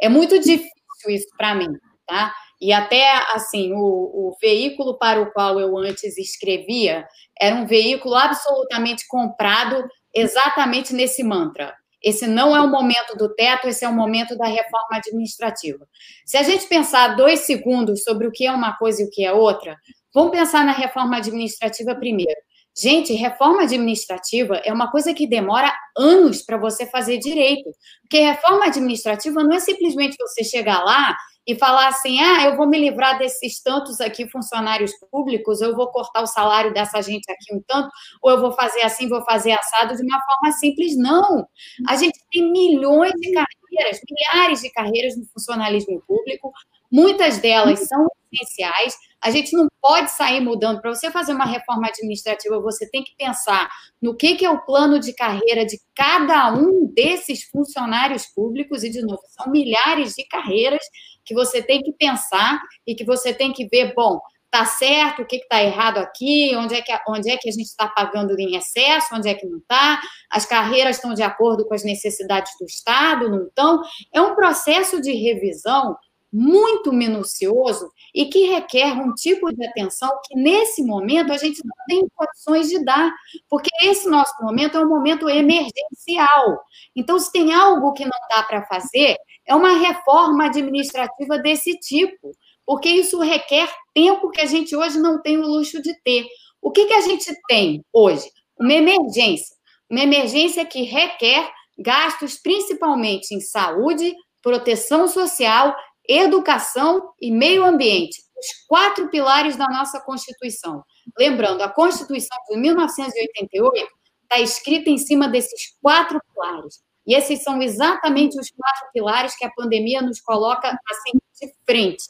É muito difícil isso para mim, tá? E até assim, o, o, veículo para o qual eu antes escrevia era um veículo absolutamente comprado exatamente nesse mantra. Esse não é o momento do teto, esse é o momento da reforma administrativa. Se a gente pensar dois segundos sobre o que é uma coisa e o que é outra, vamos pensar na reforma administrativa primeiro. Gente, reforma administrativa é uma coisa que demora anos para você fazer direito. Porque reforma administrativa não é simplesmente você chegar lá e falar assim: ah, eu vou me livrar desses tantos aqui funcionários públicos, eu vou cortar o salário dessa gente aqui um tanto, ou eu vou fazer assim, vou fazer assado de uma forma simples. Não. A gente tem milhões de carreiras, milhares de carreiras no funcionalismo público, muitas delas são essenciais a gente não pode sair mudando. Para você fazer uma reforma administrativa, você tem que pensar no que, que é o plano de carreira de cada um desses funcionários públicos, e, de novo, são milhares de carreiras que você tem que pensar e que você tem que ver, bom, tá certo, o que está errado aqui, onde é que, onde é que a gente está pagando em excesso, onde é que não está, as carreiras estão de acordo com as necessidades do Estado, não estão. É um processo de revisão muito minucioso e que requer um tipo de atenção que, nesse momento, a gente não tem condições de dar, porque esse nosso momento é um momento emergencial. Então, se tem algo que não dá para fazer, é uma reforma administrativa desse tipo, porque isso requer tempo que a gente hoje não tem o luxo de ter. O que, que a gente tem hoje? Uma emergência. Uma emergência que requer gastos principalmente em saúde, proteção social educação e meio ambiente, os quatro pilares da nossa Constituição. Lembrando, a Constituição de 1988 está escrita em cima desses quatro pilares. E esses são exatamente os quatro pilares que a pandemia nos coloca assim de frente.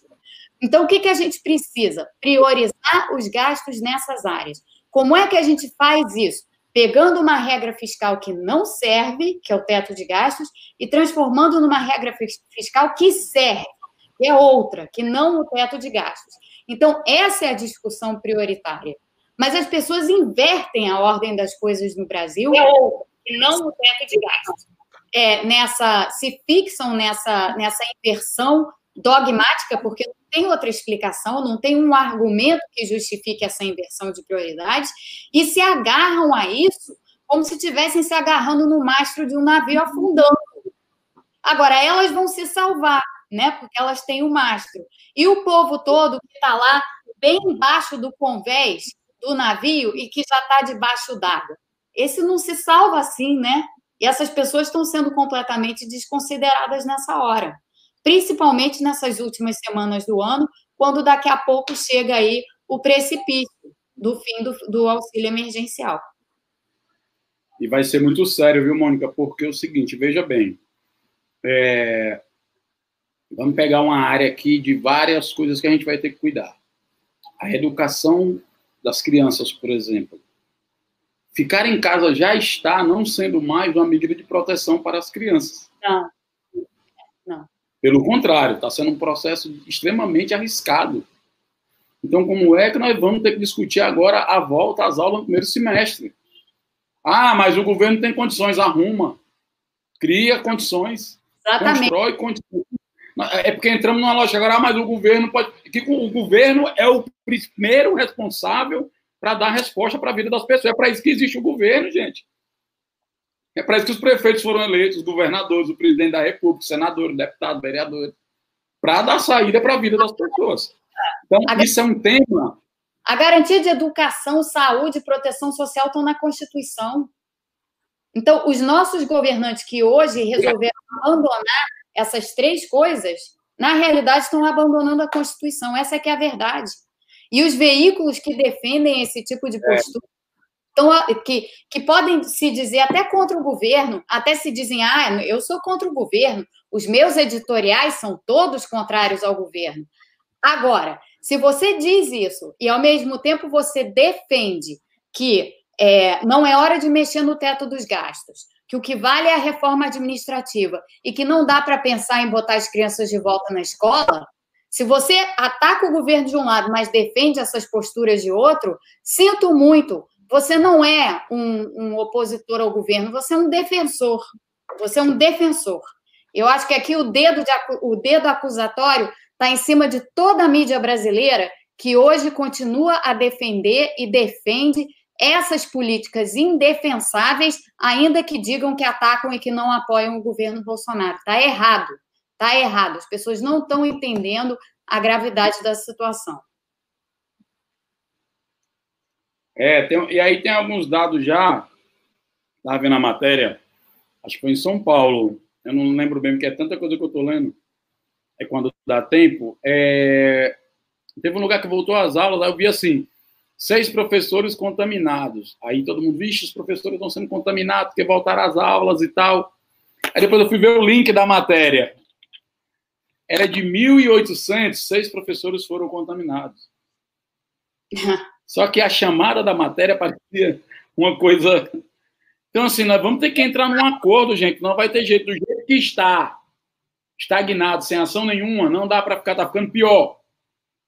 Então, o que, que a gente precisa? Priorizar os gastos nessas áreas. Como é que a gente faz isso? Pegando uma regra fiscal que não serve, que é o teto de gastos, e transformando numa regra fiscal que serve, é outra, que não o teto de gastos. Então, essa é a discussão prioritária. Mas as pessoas invertem a ordem das coisas no Brasil é outra, que não o teto de gastos. É, nessa, se fixam nessa, nessa inversão dogmática, porque não tem outra explicação, não tem um argumento que justifique essa inversão de prioridades, e se agarram a isso como se estivessem se agarrando no mastro de um navio afundando. Agora, elas vão se salvar, né? Porque elas têm o mastro. E o povo todo que está lá, bem embaixo do convés do navio e que já está debaixo d'água. Esse não se salva assim, né? E essas pessoas estão sendo completamente desconsideradas nessa hora principalmente nessas últimas semanas do ano, quando daqui a pouco chega aí o precipício do fim do, do auxílio emergencial. E vai ser muito sério, viu, Mônica? Porque é o seguinte, veja bem, é... vamos pegar uma área aqui de várias coisas que a gente vai ter que cuidar. A educação das crianças, por exemplo. Ficar em casa já está não sendo mais uma medida de proteção para as crianças. Não. Não. Pelo contrário, está sendo um processo extremamente arriscado. Então, como é que nós vamos ter que discutir agora a volta às aulas no primeiro semestre? Ah, mas o governo tem condições, arruma, cria condições, Exatamente. constrói condições. É porque entramos numa lógica agora, ah, mas o governo pode. Que o governo é o primeiro responsável para dar resposta para a vida das pessoas. É para isso que existe o governo, gente. É para isso que os prefeitos foram eleitos, os governadores, o presidente da República, o senador, o deputado, o vereador, para dar saída para a vida das pessoas. Então, a isso é um tema. A garantia de educação, saúde e proteção social estão na Constituição. Então, os nossos governantes que hoje resolveram abandonar essas três coisas, na realidade estão abandonando a Constituição. Essa é que é a verdade. E os veículos que defendem esse tipo de é. postura então, que, que podem se dizer até contra o governo, até se dizem, ah, eu sou contra o governo, os meus editoriais são todos contrários ao governo. Agora, se você diz isso e ao mesmo tempo você defende que é, não é hora de mexer no teto dos gastos, que o que vale é a reforma administrativa e que não dá para pensar em botar as crianças de volta na escola, se você ataca o governo de um lado, mas defende essas posturas de outro, sinto muito, você não é um, um opositor ao governo, você é um defensor. Você é um defensor. Eu acho que aqui o dedo, de, o dedo acusatório está em cima de toda a mídia brasileira que hoje continua a defender e defende essas políticas indefensáveis, ainda que digam que atacam e que não apoiam o governo Bolsonaro. Está errado. Está errado. As pessoas não estão entendendo a gravidade da situação. É, tem, e aí tem alguns dados já, estava vendo a matéria, acho que foi em São Paulo, eu não lembro bem, porque é tanta coisa que eu estou lendo, é quando dá tempo, é, teve um lugar que voltou às aulas, aí eu vi assim, seis professores contaminados, aí todo mundo, vixe, os professores estão sendo contaminados, porque voltaram às aulas e tal, aí depois eu fui ver o link da matéria, era de 1.800, seis professores foram contaminados. Só que a chamada da matéria parecia uma coisa. Então, assim, nós vamos ter que entrar num acordo, gente. Não vai ter jeito. Do jeito que está, estagnado, sem ação nenhuma, não dá para ficar, tá ficando pior.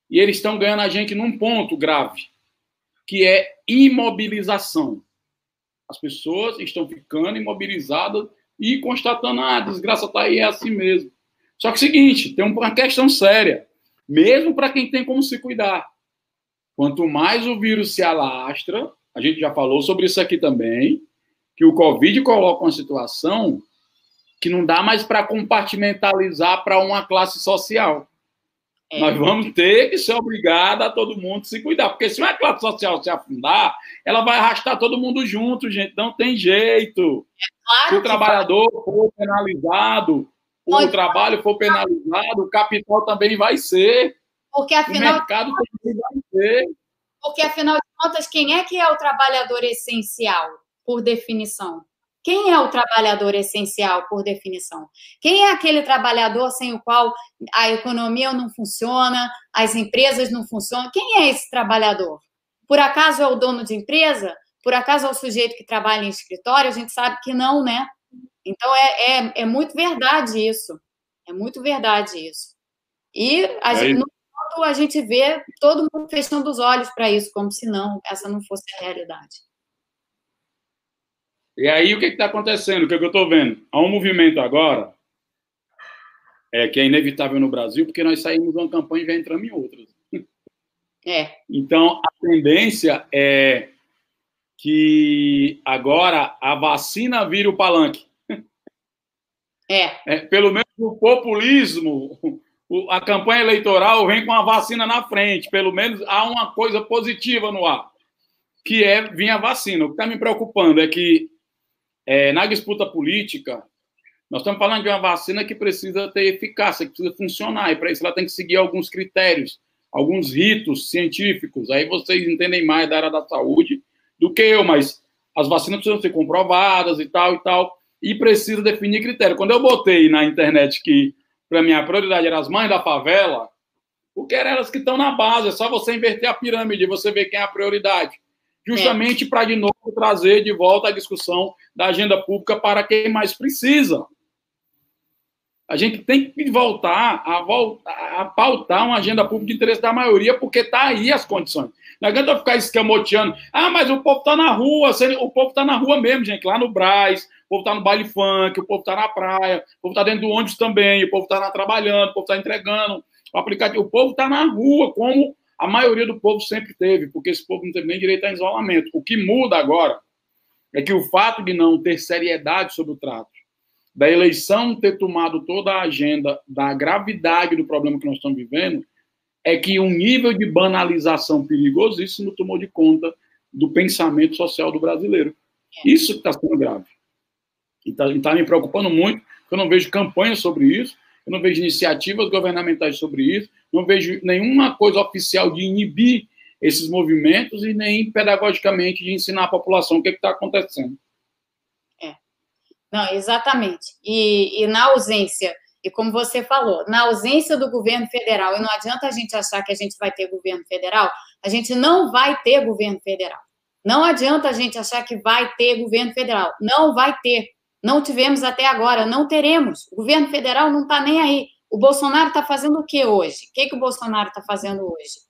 E eles estão ganhando a gente num ponto grave, que é imobilização. As pessoas estão ficando imobilizadas e constatando, ah, a desgraça está aí, é assim mesmo. Só que é o seguinte, tem uma questão séria, mesmo para quem tem como se cuidar. Quanto mais o vírus se alastra, a gente já falou sobre isso aqui também, que o Covid coloca uma situação que não dá mais para compartimentalizar para uma classe social. É. Nós vamos ter que ser obrigados a todo mundo se cuidar, porque se uma classe social se afundar, ela vai arrastar todo mundo junto, gente. Não tem jeito. É claro se o trabalhador vai. for penalizado, Pode. o trabalho for penalizado, o capital também vai ser. Porque afinal. O mercado também vai ser. Porque afinal de contas, quem é que é o trabalhador essencial, por definição? Quem é o trabalhador essencial, por definição? Quem é aquele trabalhador sem o qual a economia não funciona, as empresas não funcionam? Quem é esse trabalhador? Por acaso é o dono de empresa? Por acaso é o sujeito que trabalha em escritório? A gente sabe que não, né? Então é, é, é muito verdade isso. É muito verdade isso. E a gente, no a gente vê todo mundo fechando os olhos para isso, como se não, essa não fosse a realidade. E aí, o que está acontecendo? O que, é que eu estou vendo? Há um movimento agora é, que é inevitável no Brasil, porque nós saímos de uma campanha e já entramos em outras. É. Então, a tendência é que agora a vacina vire o palanque. É. é pelo menos o populismo, a campanha eleitoral vem com a vacina na frente. Pelo menos há uma coisa positiva no ar, que é vir a vacina. O que está me preocupando é que é, na disputa política, nós estamos falando de uma vacina que precisa ter eficácia, que precisa funcionar, e para isso ela tem que seguir alguns critérios, alguns ritos científicos. Aí vocês entendem mais da área da saúde do que eu, mas as vacinas precisam ser comprovadas e tal e tal e precisa definir critério. Quando eu botei na internet que para mim a prioridade era as mães da favela, o que eram elas que estão na base, é só você inverter a pirâmide, você ver quem é a prioridade. Justamente é. para de novo trazer de volta a discussão da agenda pública para quem mais precisa. A gente tem que voltar a, voltar a pautar uma agenda pública de interesse da maioria, porque está aí as condições. Não adianta ficar escamoteando. Ah, mas o povo está na rua. O povo está na rua mesmo, gente. Lá no Braz, o povo está no baile funk, o povo está na praia, o povo está dentro do ônibus também, o povo está trabalhando, o povo está entregando o aplicativo. O povo está na rua, como a maioria do povo sempre teve, porque esse povo não teve nem direito a isolamento. O que muda agora é que o fato de não ter seriedade sobre o trato, da eleição ter tomado toda a agenda da gravidade do problema que nós estamos vivendo, é que um nível de banalização perigosíssimo tomou de conta do pensamento social do brasileiro. Isso está sendo grave. E está tá me preocupando muito, eu não vejo campanha sobre isso, eu não vejo iniciativas governamentais sobre isso, não vejo nenhuma coisa oficial de inibir esses movimentos e nem pedagogicamente de ensinar a população o que é está acontecendo. É. Não, exatamente. E, e na ausência, e como você falou, na ausência do governo federal, e não adianta a gente achar que a gente vai ter governo federal, a gente não vai ter governo federal. Não adianta a gente achar que vai ter governo federal. Não vai ter. Não tivemos até agora, não teremos. O governo federal não está nem aí. O Bolsonaro está fazendo o que hoje? O que, que o Bolsonaro está fazendo hoje?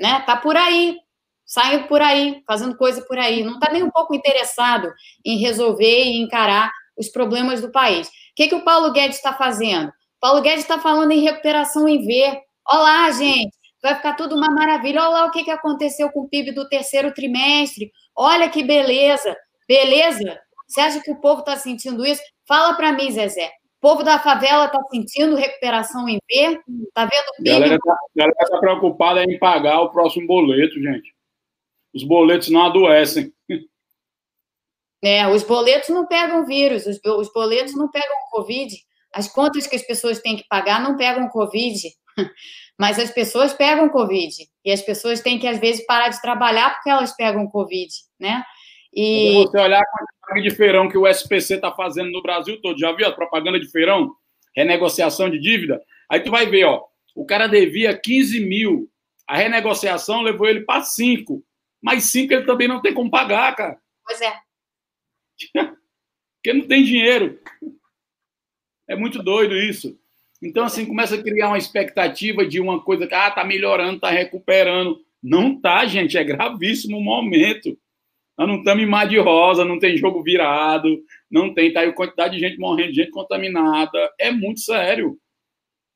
Né? Tá por aí, saindo por aí, fazendo coisa por aí. Não está nem um pouco interessado em resolver e encarar os problemas do país. O que, que o Paulo Guedes está fazendo? O Paulo Guedes está falando em recuperação em V. Olá, gente, vai ficar tudo uma maravilha. Olha lá o que, que aconteceu com o PIB do terceiro trimestre. Olha que beleza. Beleza? Você acha que o povo está sentindo isso? Fala para mim, Zezé. O povo da favela está sentindo recuperação em V? Está vendo o PIB? A galera está tá preocupada em pagar o próximo boleto, gente. Os boletos não adoecem. É, os boletos não pegam vírus, os, os boletos não pegam Covid. As contas que as pessoas têm que pagar não pegam Covid. Mas as pessoas pegam Covid. E as pessoas têm que, às vezes, parar de trabalhar porque elas pegam Covid, né? E... Se você olhar a quantidade de feirão que o SPC está fazendo no Brasil todo, já viu a propaganda de feirão? Renegociação de dívida? Aí tu vai ver, ó, o cara devia 15 mil, a renegociação levou ele para 5, mas 5 ele também não tem como pagar, cara. Pois é. Porque não tem dinheiro. É muito doido isso. Então, assim, começa a criar uma expectativa de uma coisa que, ah, tá melhorando, tá recuperando. Não tá, gente, é gravíssimo o momento. Nós não estamos em mar de rosa, não tem jogo virado, não tem, tá aí a quantidade de gente morrendo, gente contaminada. É muito sério.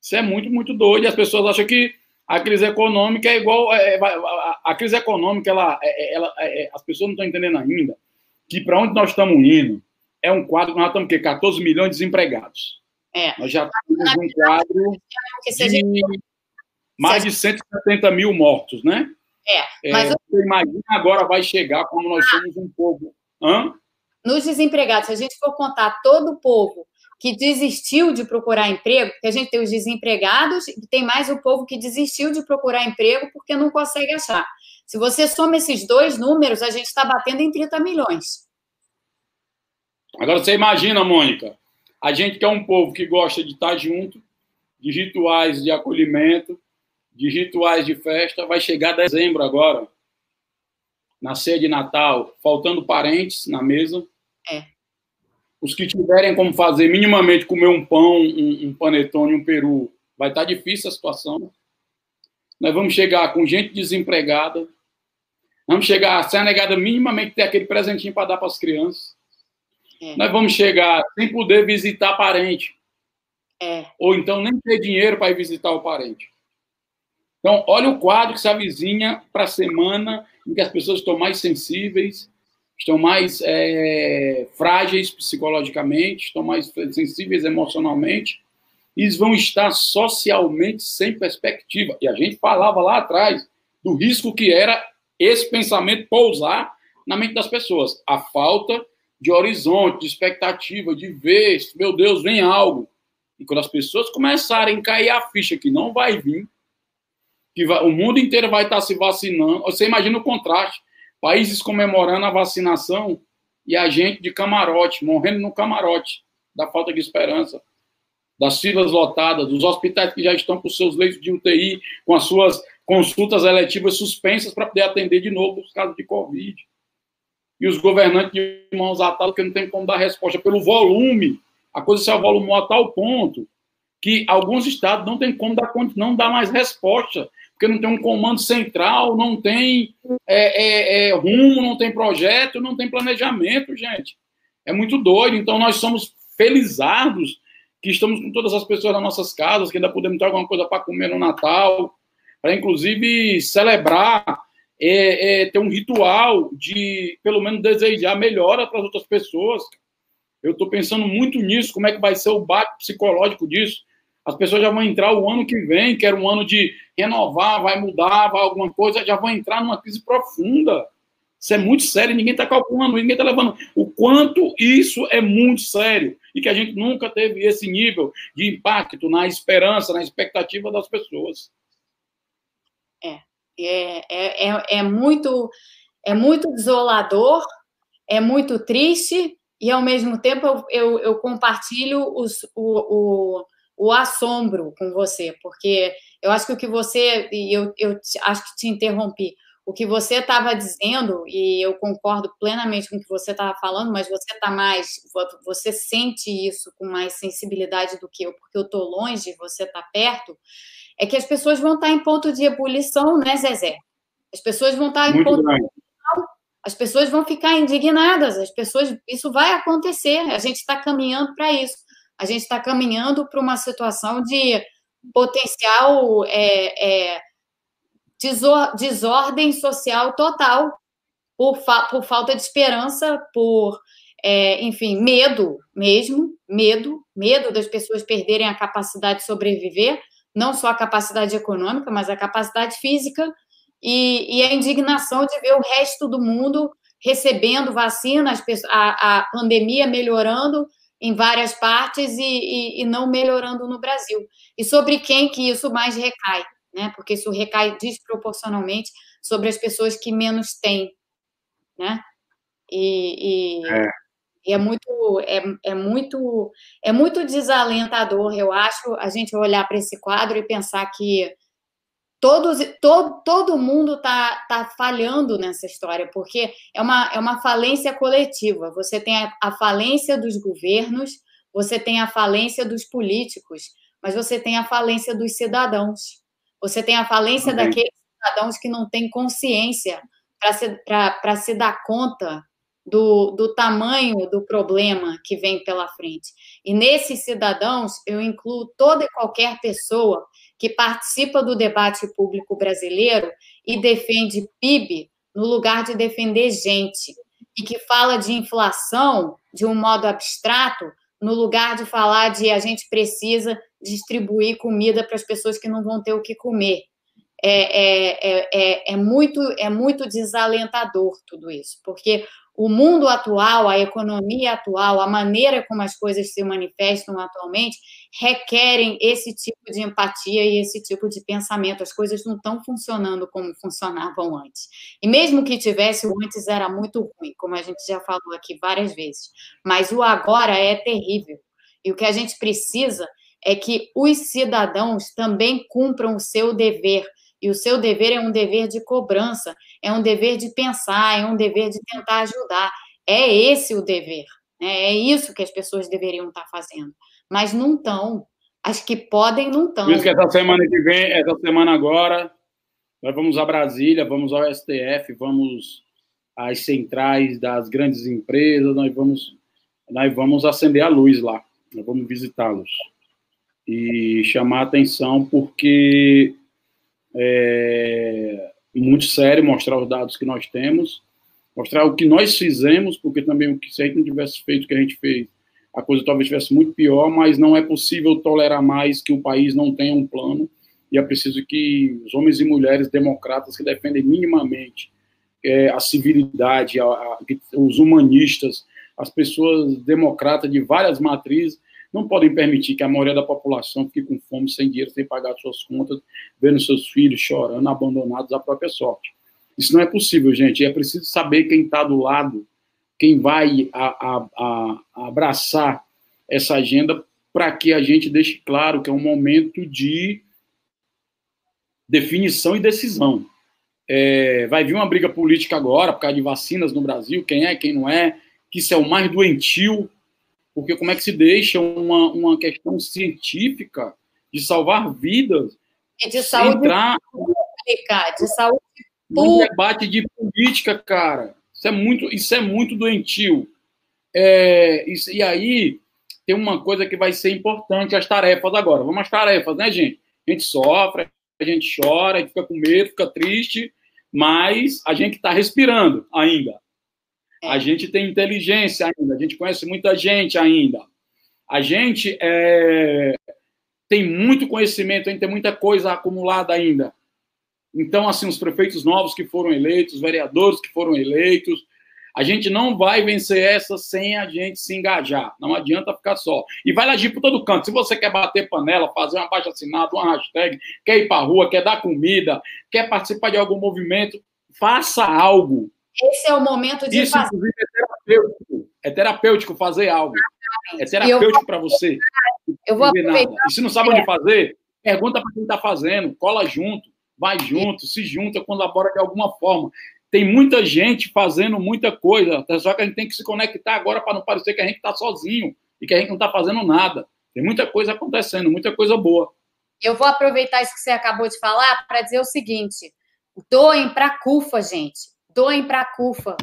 Isso é muito, muito doido. E as pessoas acham que a crise econômica é igual. É, é a, a, crise econômica, ela, é, é, ela, é, as pessoas não estão entendendo ainda que para onde nós estamos indo é um quadro. Nós estamos o quê? 14 milhões de desempregados. É. Nós já temos um quadro de mais de 170 mil mortos, né? É, mas é, você imagina agora vai chegar como nós somos um povo. Hã? Nos desempregados, se a gente for contar todo o povo que desistiu de procurar emprego, porque a gente tem os desempregados e tem mais o povo que desistiu de procurar emprego porque não consegue achar. Se você soma esses dois números, a gente está batendo em 30 milhões. Agora você imagina, Mônica, a gente que é um povo que gosta de estar junto, de rituais de acolhimento, de rituais de festa, vai chegar dezembro agora, na ceia de Natal, faltando parentes na mesa. É. Os que tiverem como fazer minimamente comer um pão, um, um panetone, um peru, vai estar difícil a situação. Nós vamos chegar com gente desempregada, vamos chegar sem a negada minimamente ter aquele presentinho para dar para as crianças. É. Nós vamos chegar sem poder visitar parente. É. Ou então nem ter dinheiro para ir visitar o parente. Então, olha o quadro que se avizinha para a semana em que as pessoas estão mais sensíveis, estão mais é, frágeis psicologicamente, estão mais sensíveis emocionalmente, e vão estar socialmente sem perspectiva. E a gente falava lá atrás do risco que era esse pensamento pousar na mente das pessoas. A falta de horizonte, de expectativa, de ver, meu Deus, vem algo. E quando as pessoas começarem a cair a ficha que não vai vir, que vai, o mundo inteiro vai estar se vacinando, você imagina o contraste. Países comemorando a vacinação e a gente de camarote, morrendo no camarote, da falta de esperança das filas lotadas, dos hospitais que já estão com seus leitos de UTI, com as suas consultas eletivas suspensas para poder atender de novo os casos de Covid. E os governantes de mãos atadas que não tem como dar resposta pelo volume. A coisa se avolumou a tal ponto que alguns estados não tem como dar, não dar mais resposta, porque não tem um comando central, não tem é, é, é, rumo, não tem projeto, não tem planejamento, gente. É muito doido. Então, nós somos felizardos que estamos com todas as pessoas nas nossas casas, que ainda podemos ter alguma coisa para comer no Natal, para inclusive celebrar, é, é, ter um ritual de, pelo menos, desejar melhora para as outras pessoas. Eu estou pensando muito nisso, como é que vai ser o bate psicológico disso. As pessoas já vão entrar o ano que vem, que era um ano de renovar, vai mudar, vai alguma coisa, já vão entrar numa crise profunda. Isso é muito sério, ninguém está calculando, ninguém está levando o quanto isso é muito sério e que a gente nunca teve esse nível de impacto na esperança, na expectativa das pessoas. É, é, é, é, é muito, é muito desolador, é muito triste e ao mesmo tempo eu, eu, eu compartilho os, o, o, o assombro com você, porque eu acho que o que você, e eu, eu acho que te interrompi, o que você estava dizendo, e eu concordo plenamente com o que você estava falando, mas você está mais, você sente isso com mais sensibilidade do que eu, porque eu estou longe, você está perto, é que as pessoas vão estar tá em ponto de ebulição, né, Zezé? As pessoas vão estar tá em ponto de ebulição, as pessoas vão ficar indignadas, as pessoas, isso vai acontecer, a gente está caminhando para isso, a gente está caminhando para uma situação de potencial é, é, desordem social total, por, fa por falta de esperança, por, é, enfim, medo mesmo, medo, medo das pessoas perderem a capacidade de sobreviver, não só a capacidade econômica, mas a capacidade física, e, e a indignação de ver o resto do mundo recebendo vacinas, a, a pandemia melhorando em várias partes e, e, e, não melhorando no Brasil. E sobre quem que isso mais recai? né? Porque isso recai desproporcionalmente sobre as pessoas que menos têm, né? E, e é. é muito é, é muito é muito desalentador, eu acho, a gente olhar para esse quadro e pensar que todos todo, todo mundo está tá falhando nessa história, porque é uma, é uma falência coletiva. Você tem a, a falência dos governos, você tem a falência dos políticos, mas você tem a falência dos cidadãos. Você tem a falência uhum. daqueles cidadãos que não têm consciência para se, se dar conta do, do tamanho do problema que vem pela frente. E nesses cidadãos, eu incluo toda e qualquer pessoa que participa do debate público brasileiro e defende PIB no lugar de defender gente, e que fala de inflação de um modo abstrato, no lugar de falar de a gente precisa distribuir comida para as pessoas que não vão ter o que comer. É, é, é, é, muito, é muito desalentador tudo isso, porque o mundo atual, a economia atual, a maneira como as coisas se manifestam atualmente, requerem esse tipo de empatia e esse tipo de pensamento. As coisas não estão funcionando como funcionavam antes. E mesmo que tivesse, o antes era muito ruim, como a gente já falou aqui várias vezes. Mas o agora é terrível. E o que a gente precisa é que os cidadãos também cumpram o seu dever. E o seu dever é um dever de cobrança, é um dever de pensar, é um dever de tentar ajudar. É esse o dever. Né? É isso que as pessoas deveriam estar fazendo. Mas não estão. As que podem, não estão. Por isso que essa semana que vem, essa semana agora, nós vamos a Brasília, vamos ao STF, vamos às centrais das grandes empresas, nós vamos, nós vamos acender a luz lá, nós vamos visitá-los. e chamar a atenção porque é muito sério mostrar os dados que nós temos, mostrar o que nós fizemos, porque também se a gente não tivesse feito o que a gente fez, a coisa talvez estivesse muito pior, mas não é possível tolerar mais que o país não tenha um plano e é preciso que os homens e mulheres democratas que defendem minimamente é, a civilidade, a, a, os humanistas, as pessoas democratas de várias matrizes, não podem permitir que a maioria da população fique com fome, sem dinheiro, sem pagar suas contas, vendo seus filhos chorando, abandonados à própria sorte. Isso não é possível, gente. É preciso saber quem está do lado, quem vai a, a, a abraçar essa agenda, para que a gente deixe claro que é um momento de definição e decisão. É, vai vir uma briga política agora por causa de vacinas no Brasil, quem é, quem não é, que isso é o mais doentio, porque como é que se deixa uma, uma questão científica de salvar vidas e de saúde entrar pública, de saúde um debate de política, cara. Isso é muito, isso é muito doentio. É, isso, e aí tem uma coisa que vai ser importante, as tarefas agora. Vamos às tarefas, né, gente? A gente sofre, a gente chora, a gente fica com medo, fica triste, mas a gente está respirando ainda. É. A gente tem inteligência ainda, a gente conhece muita gente ainda. A gente é, tem muito conhecimento, a gente tem muita coisa acumulada ainda. Então, assim, os prefeitos novos que foram eleitos, os vereadores que foram eleitos, a gente não vai vencer essa sem a gente se engajar. Não adianta ficar só. E vai agir por todo canto. Se você quer bater panela, fazer uma baixa assinada, uma hashtag, quer ir para rua, quer dar comida, quer participar de algum movimento, faça algo. Esse é o momento de Isso, fazer. inclusive, é terapêutico. É terapêutico fazer algo. É terapêutico para você. Eu vou aproveitar. E se não sabe onde fazer, pergunta para quem está fazendo, cola junto, vai junto, se junta, colabora de alguma forma. Tem muita gente fazendo muita coisa, só que a gente tem que se conectar agora para não parecer que a gente está sozinho e que a gente não está fazendo nada. Tem muita coisa acontecendo, muita coisa boa. Eu vou aproveitar isso que você acabou de falar para dizer o seguinte: doem para a CUFA, gente. Doem para a CUFA.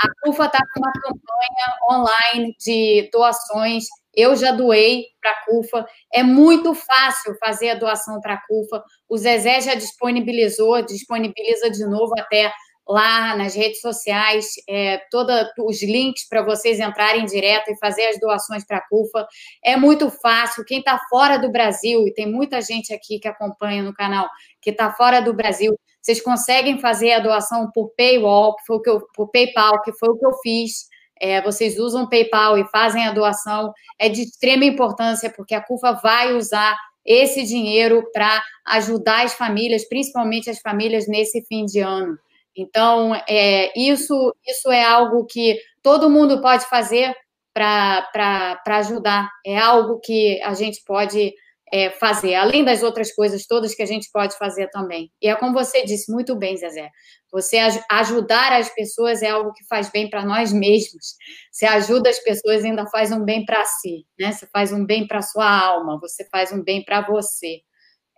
A CUFA está com uma campanha online de doações. Eu já doei para a CUFA. É muito fácil fazer a doação para a CUFA. O Zezé já disponibilizou, disponibiliza de novo até lá nas redes sociais, é, todos os links para vocês entrarem direto e fazer as doações para a CUFA. É muito fácil. Quem está fora do Brasil, e tem muita gente aqui que acompanha no canal que está fora do Brasil, vocês conseguem fazer a doação por PayPal, que foi o que eu, por PayPal, que foi o que eu fiz. É, vocês usam PayPal e fazem a doação. É de extrema importância, porque a CUFA vai usar esse dinheiro para ajudar as famílias, principalmente as famílias nesse fim de ano. Então, é, isso, isso é algo que todo mundo pode fazer para ajudar. É algo que a gente pode é, fazer, além das outras coisas todas que a gente pode fazer também. E é como você disse muito bem, Zezé. Você ajudar as pessoas é algo que faz bem para nós mesmos. Você ajuda as pessoas ainda faz um bem para si, né? Você faz um bem para sua alma, você faz um bem para você.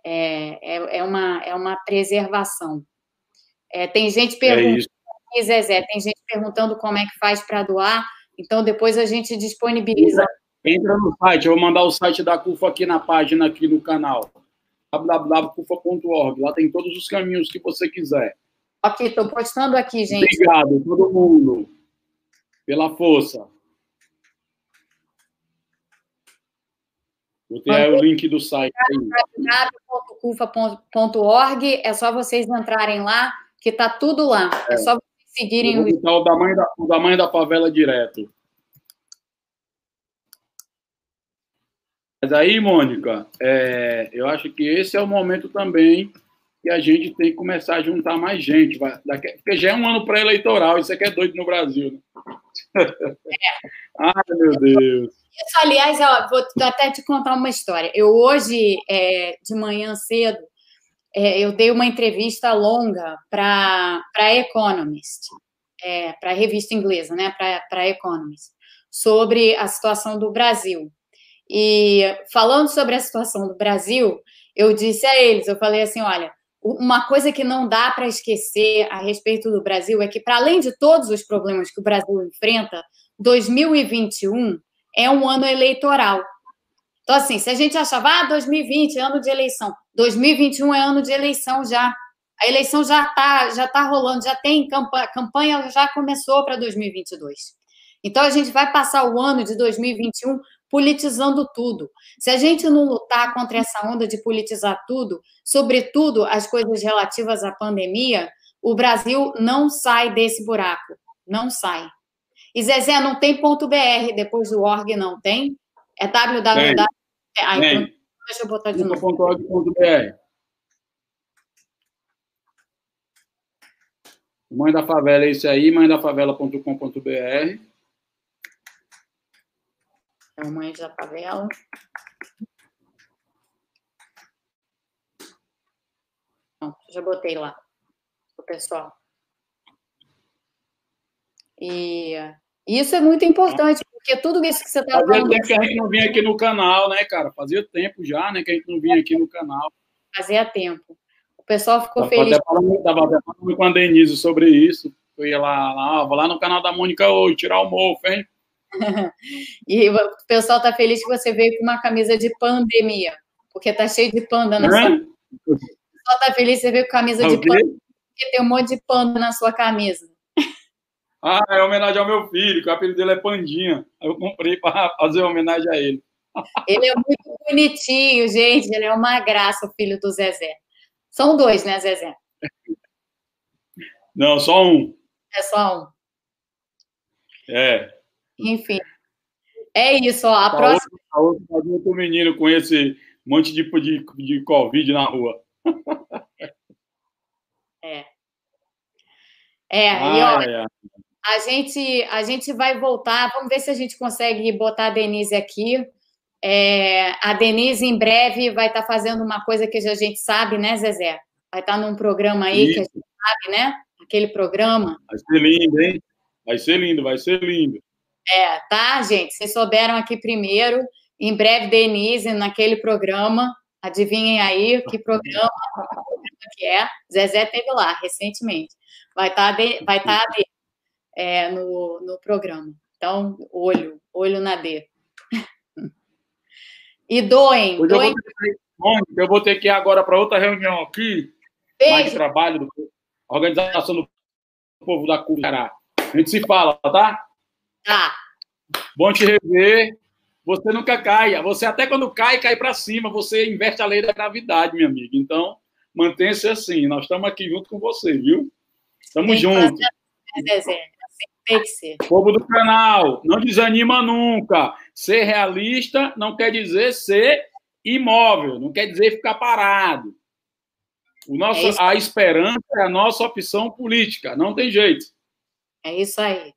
É, é, é, uma, é uma preservação. É, tem gente é perguntando, Zezé, tem gente perguntando como é que faz para doar, então depois a gente disponibiliza. Entra no site, eu vou mandar o site da CUFA aqui na página, aqui no canal, www.cufa.org, lá tem todos os caminhos que você quiser. Ok, estou postando aqui, gente. Obrigado, todo mundo, pela força. Botei aí o link do site. www.cufa.org, é só vocês entrarem lá que tá tudo lá. É, é só seguirem o. o tamanho, da, o tamanho da favela direto. Mas aí, Mônica, é, eu acho que esse é o momento também que a gente tem que começar a juntar mais gente. Porque já é um ano pré-eleitoral, isso aqui é doido no Brasil. Né? É. Ai, meu Deus. Isso, aliás, ó, vou até te contar uma história. Eu hoje, é, de manhã cedo, é, eu dei uma entrevista longa para a Economist, é, para a revista inglesa, né, para a Economist, sobre a situação do Brasil. E falando sobre a situação do Brasil, eu disse a eles, eu falei assim, olha, uma coisa que não dá para esquecer a respeito do Brasil é que, para além de todos os problemas que o Brasil enfrenta, 2021 é um ano eleitoral. Então, assim, se a gente achava, ah, 2020 é ano de eleição, 2021 é ano de eleição já. A eleição já está já tá rolando, já tem campanha, campanha já começou para 2022. Então, a gente vai passar o ano de 2021 politizando tudo. Se a gente não lutar contra essa onda de politizar tudo, sobretudo as coisas relativas à pandemia, o Brasil não sai desse buraco. Não sai. E Zezé, não tem ponto .br depois do org, não tem? É www. Ah, então, deixa eu botar de novo. .org.br. Mãe da Favela é isso aí, mãedafavela.com.br. É o Mãe da Favela. Pronto, já botei lá o pessoal. E isso é muito importante, porque tudo isso que você está falando... Fazia tempo que a gente não vinha aqui no canal, né, cara? Fazia tempo já, né, que a gente não vinha aqui no canal. Fazia tempo. O pessoal ficou tava feliz. Estava falando com a Denise sobre isso. Eu ia lá, lá, vou lá no canal da Mônica hoje, tirar o mofo, hein? e o pessoal está feliz que você veio com uma camisa de pandemia, porque tá cheio de panda na sua... O pessoal está feliz que você veio com camisa de panda, porque tem um monte de panda na sua camisa. Ah, é homenagem ao meu filho, que o apelido dele é Pandinha. Eu comprei para fazer homenagem a ele. Ele é muito bonitinho, gente. Ele é uma graça, o filho do Zezé. São dois, né, Zezé? Não, só um. É só um. É. Enfim. É isso, ó. A tá próxima. A outra outro menino com esse monte de, de, de Covid na rua. É. É, ah, e ó, é. A gente, a gente vai voltar, vamos ver se a gente consegue botar a Denise aqui. É, a Denise, em breve, vai estar tá fazendo uma coisa que a gente sabe, né, Zezé? Vai estar tá num programa aí Isso. que a gente sabe, né? Aquele programa. Vai ser lindo, hein? Vai ser lindo, vai ser lindo. É, tá, gente? Vocês souberam aqui primeiro. Em breve, Denise, naquele programa. Adivinhem aí que programa que é. Zezé teve lá recentemente. Vai estar tá vai tá é, no, no programa. Então, olho, olho na D. E doem. doem. Eu, vou ter, que ir agora para outra reunião aqui, Beijo. mais trabalho, do, organização do povo da Cucará. A gente se fala, tá? Tá. Bom te rever. Você nunca caia. Você até quando cai, cai para cima. Você inverte a lei da gravidade, minha amiga. Então, mantenha-se assim. Nós estamos aqui junto com você, viu? Estamos juntos. Zezé. Tem que ser. Povo do canal, não desanima nunca. Ser realista não quer dizer ser imóvel, não quer dizer ficar parado. O nosso, é a esperança é a nossa opção política, não tem jeito. É isso aí.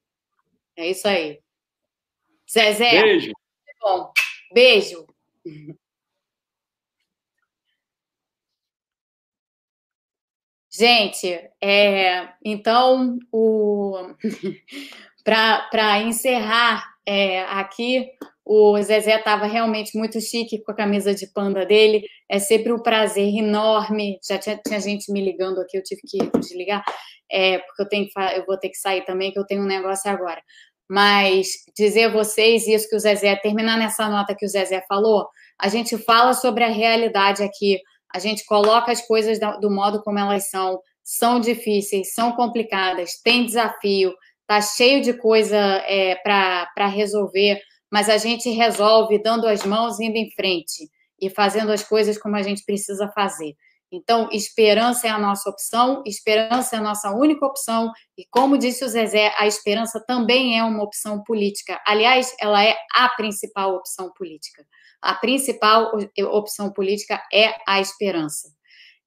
É isso aí. Zezé. Beijo. Bom, beijo. Gente, é, então, para encerrar é, aqui, o Zezé estava realmente muito chique com a camisa de panda dele. É sempre um prazer enorme. Já tinha, tinha gente me ligando aqui, eu tive que desligar, é, porque eu, tenho que, eu vou ter que sair também, que eu tenho um negócio agora. Mas dizer a vocês isso que o Zezé, terminar nessa nota que o Zezé falou, a gente fala sobre a realidade aqui a gente coloca as coisas do modo como elas são, são difíceis, são complicadas, tem desafio, tá cheio de coisa é, para resolver, mas a gente resolve dando as mãos, indo em frente e fazendo as coisas como a gente precisa fazer. Então, esperança é a nossa opção, esperança é a nossa única opção, e como disse o Zezé, a esperança também é uma opção política. Aliás, ela é a principal opção política a principal opção política é a esperança.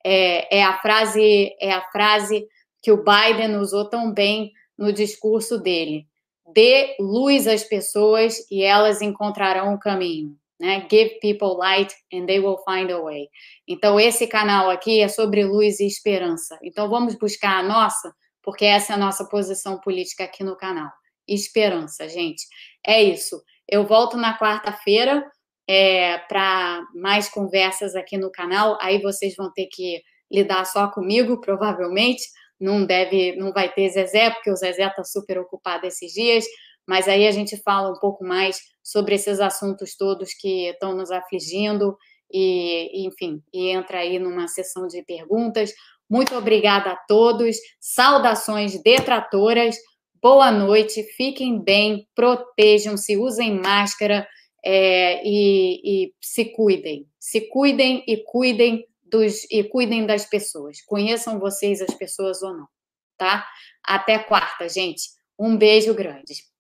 É, é, a frase é a frase que o Biden usou tão bem no discurso dele. Dê luz às pessoas e elas encontrarão o caminho. Né? Give people light and they will find a way. Então, esse canal aqui é sobre luz e esperança. Então, vamos buscar a nossa, porque essa é a nossa posição política aqui no canal. Esperança, gente. É isso. Eu volto na quarta-feira é, para mais conversas aqui no canal. Aí vocês vão ter que lidar só comigo, provavelmente. Não deve, não vai ter Zezé, porque o Zezé está super ocupado esses dias. Mas aí a gente fala um pouco mais sobre esses assuntos todos que estão nos afligindo e, enfim, e entra aí numa sessão de perguntas. Muito obrigada a todos. Saudações detratoras. Boa noite. Fiquem bem, protejam-se, usem máscara é, e, e se cuidem. Se cuidem e cuidem dos e cuidem das pessoas. Conheçam vocês as pessoas ou não, tá? Até quarta, gente. Um beijo grande.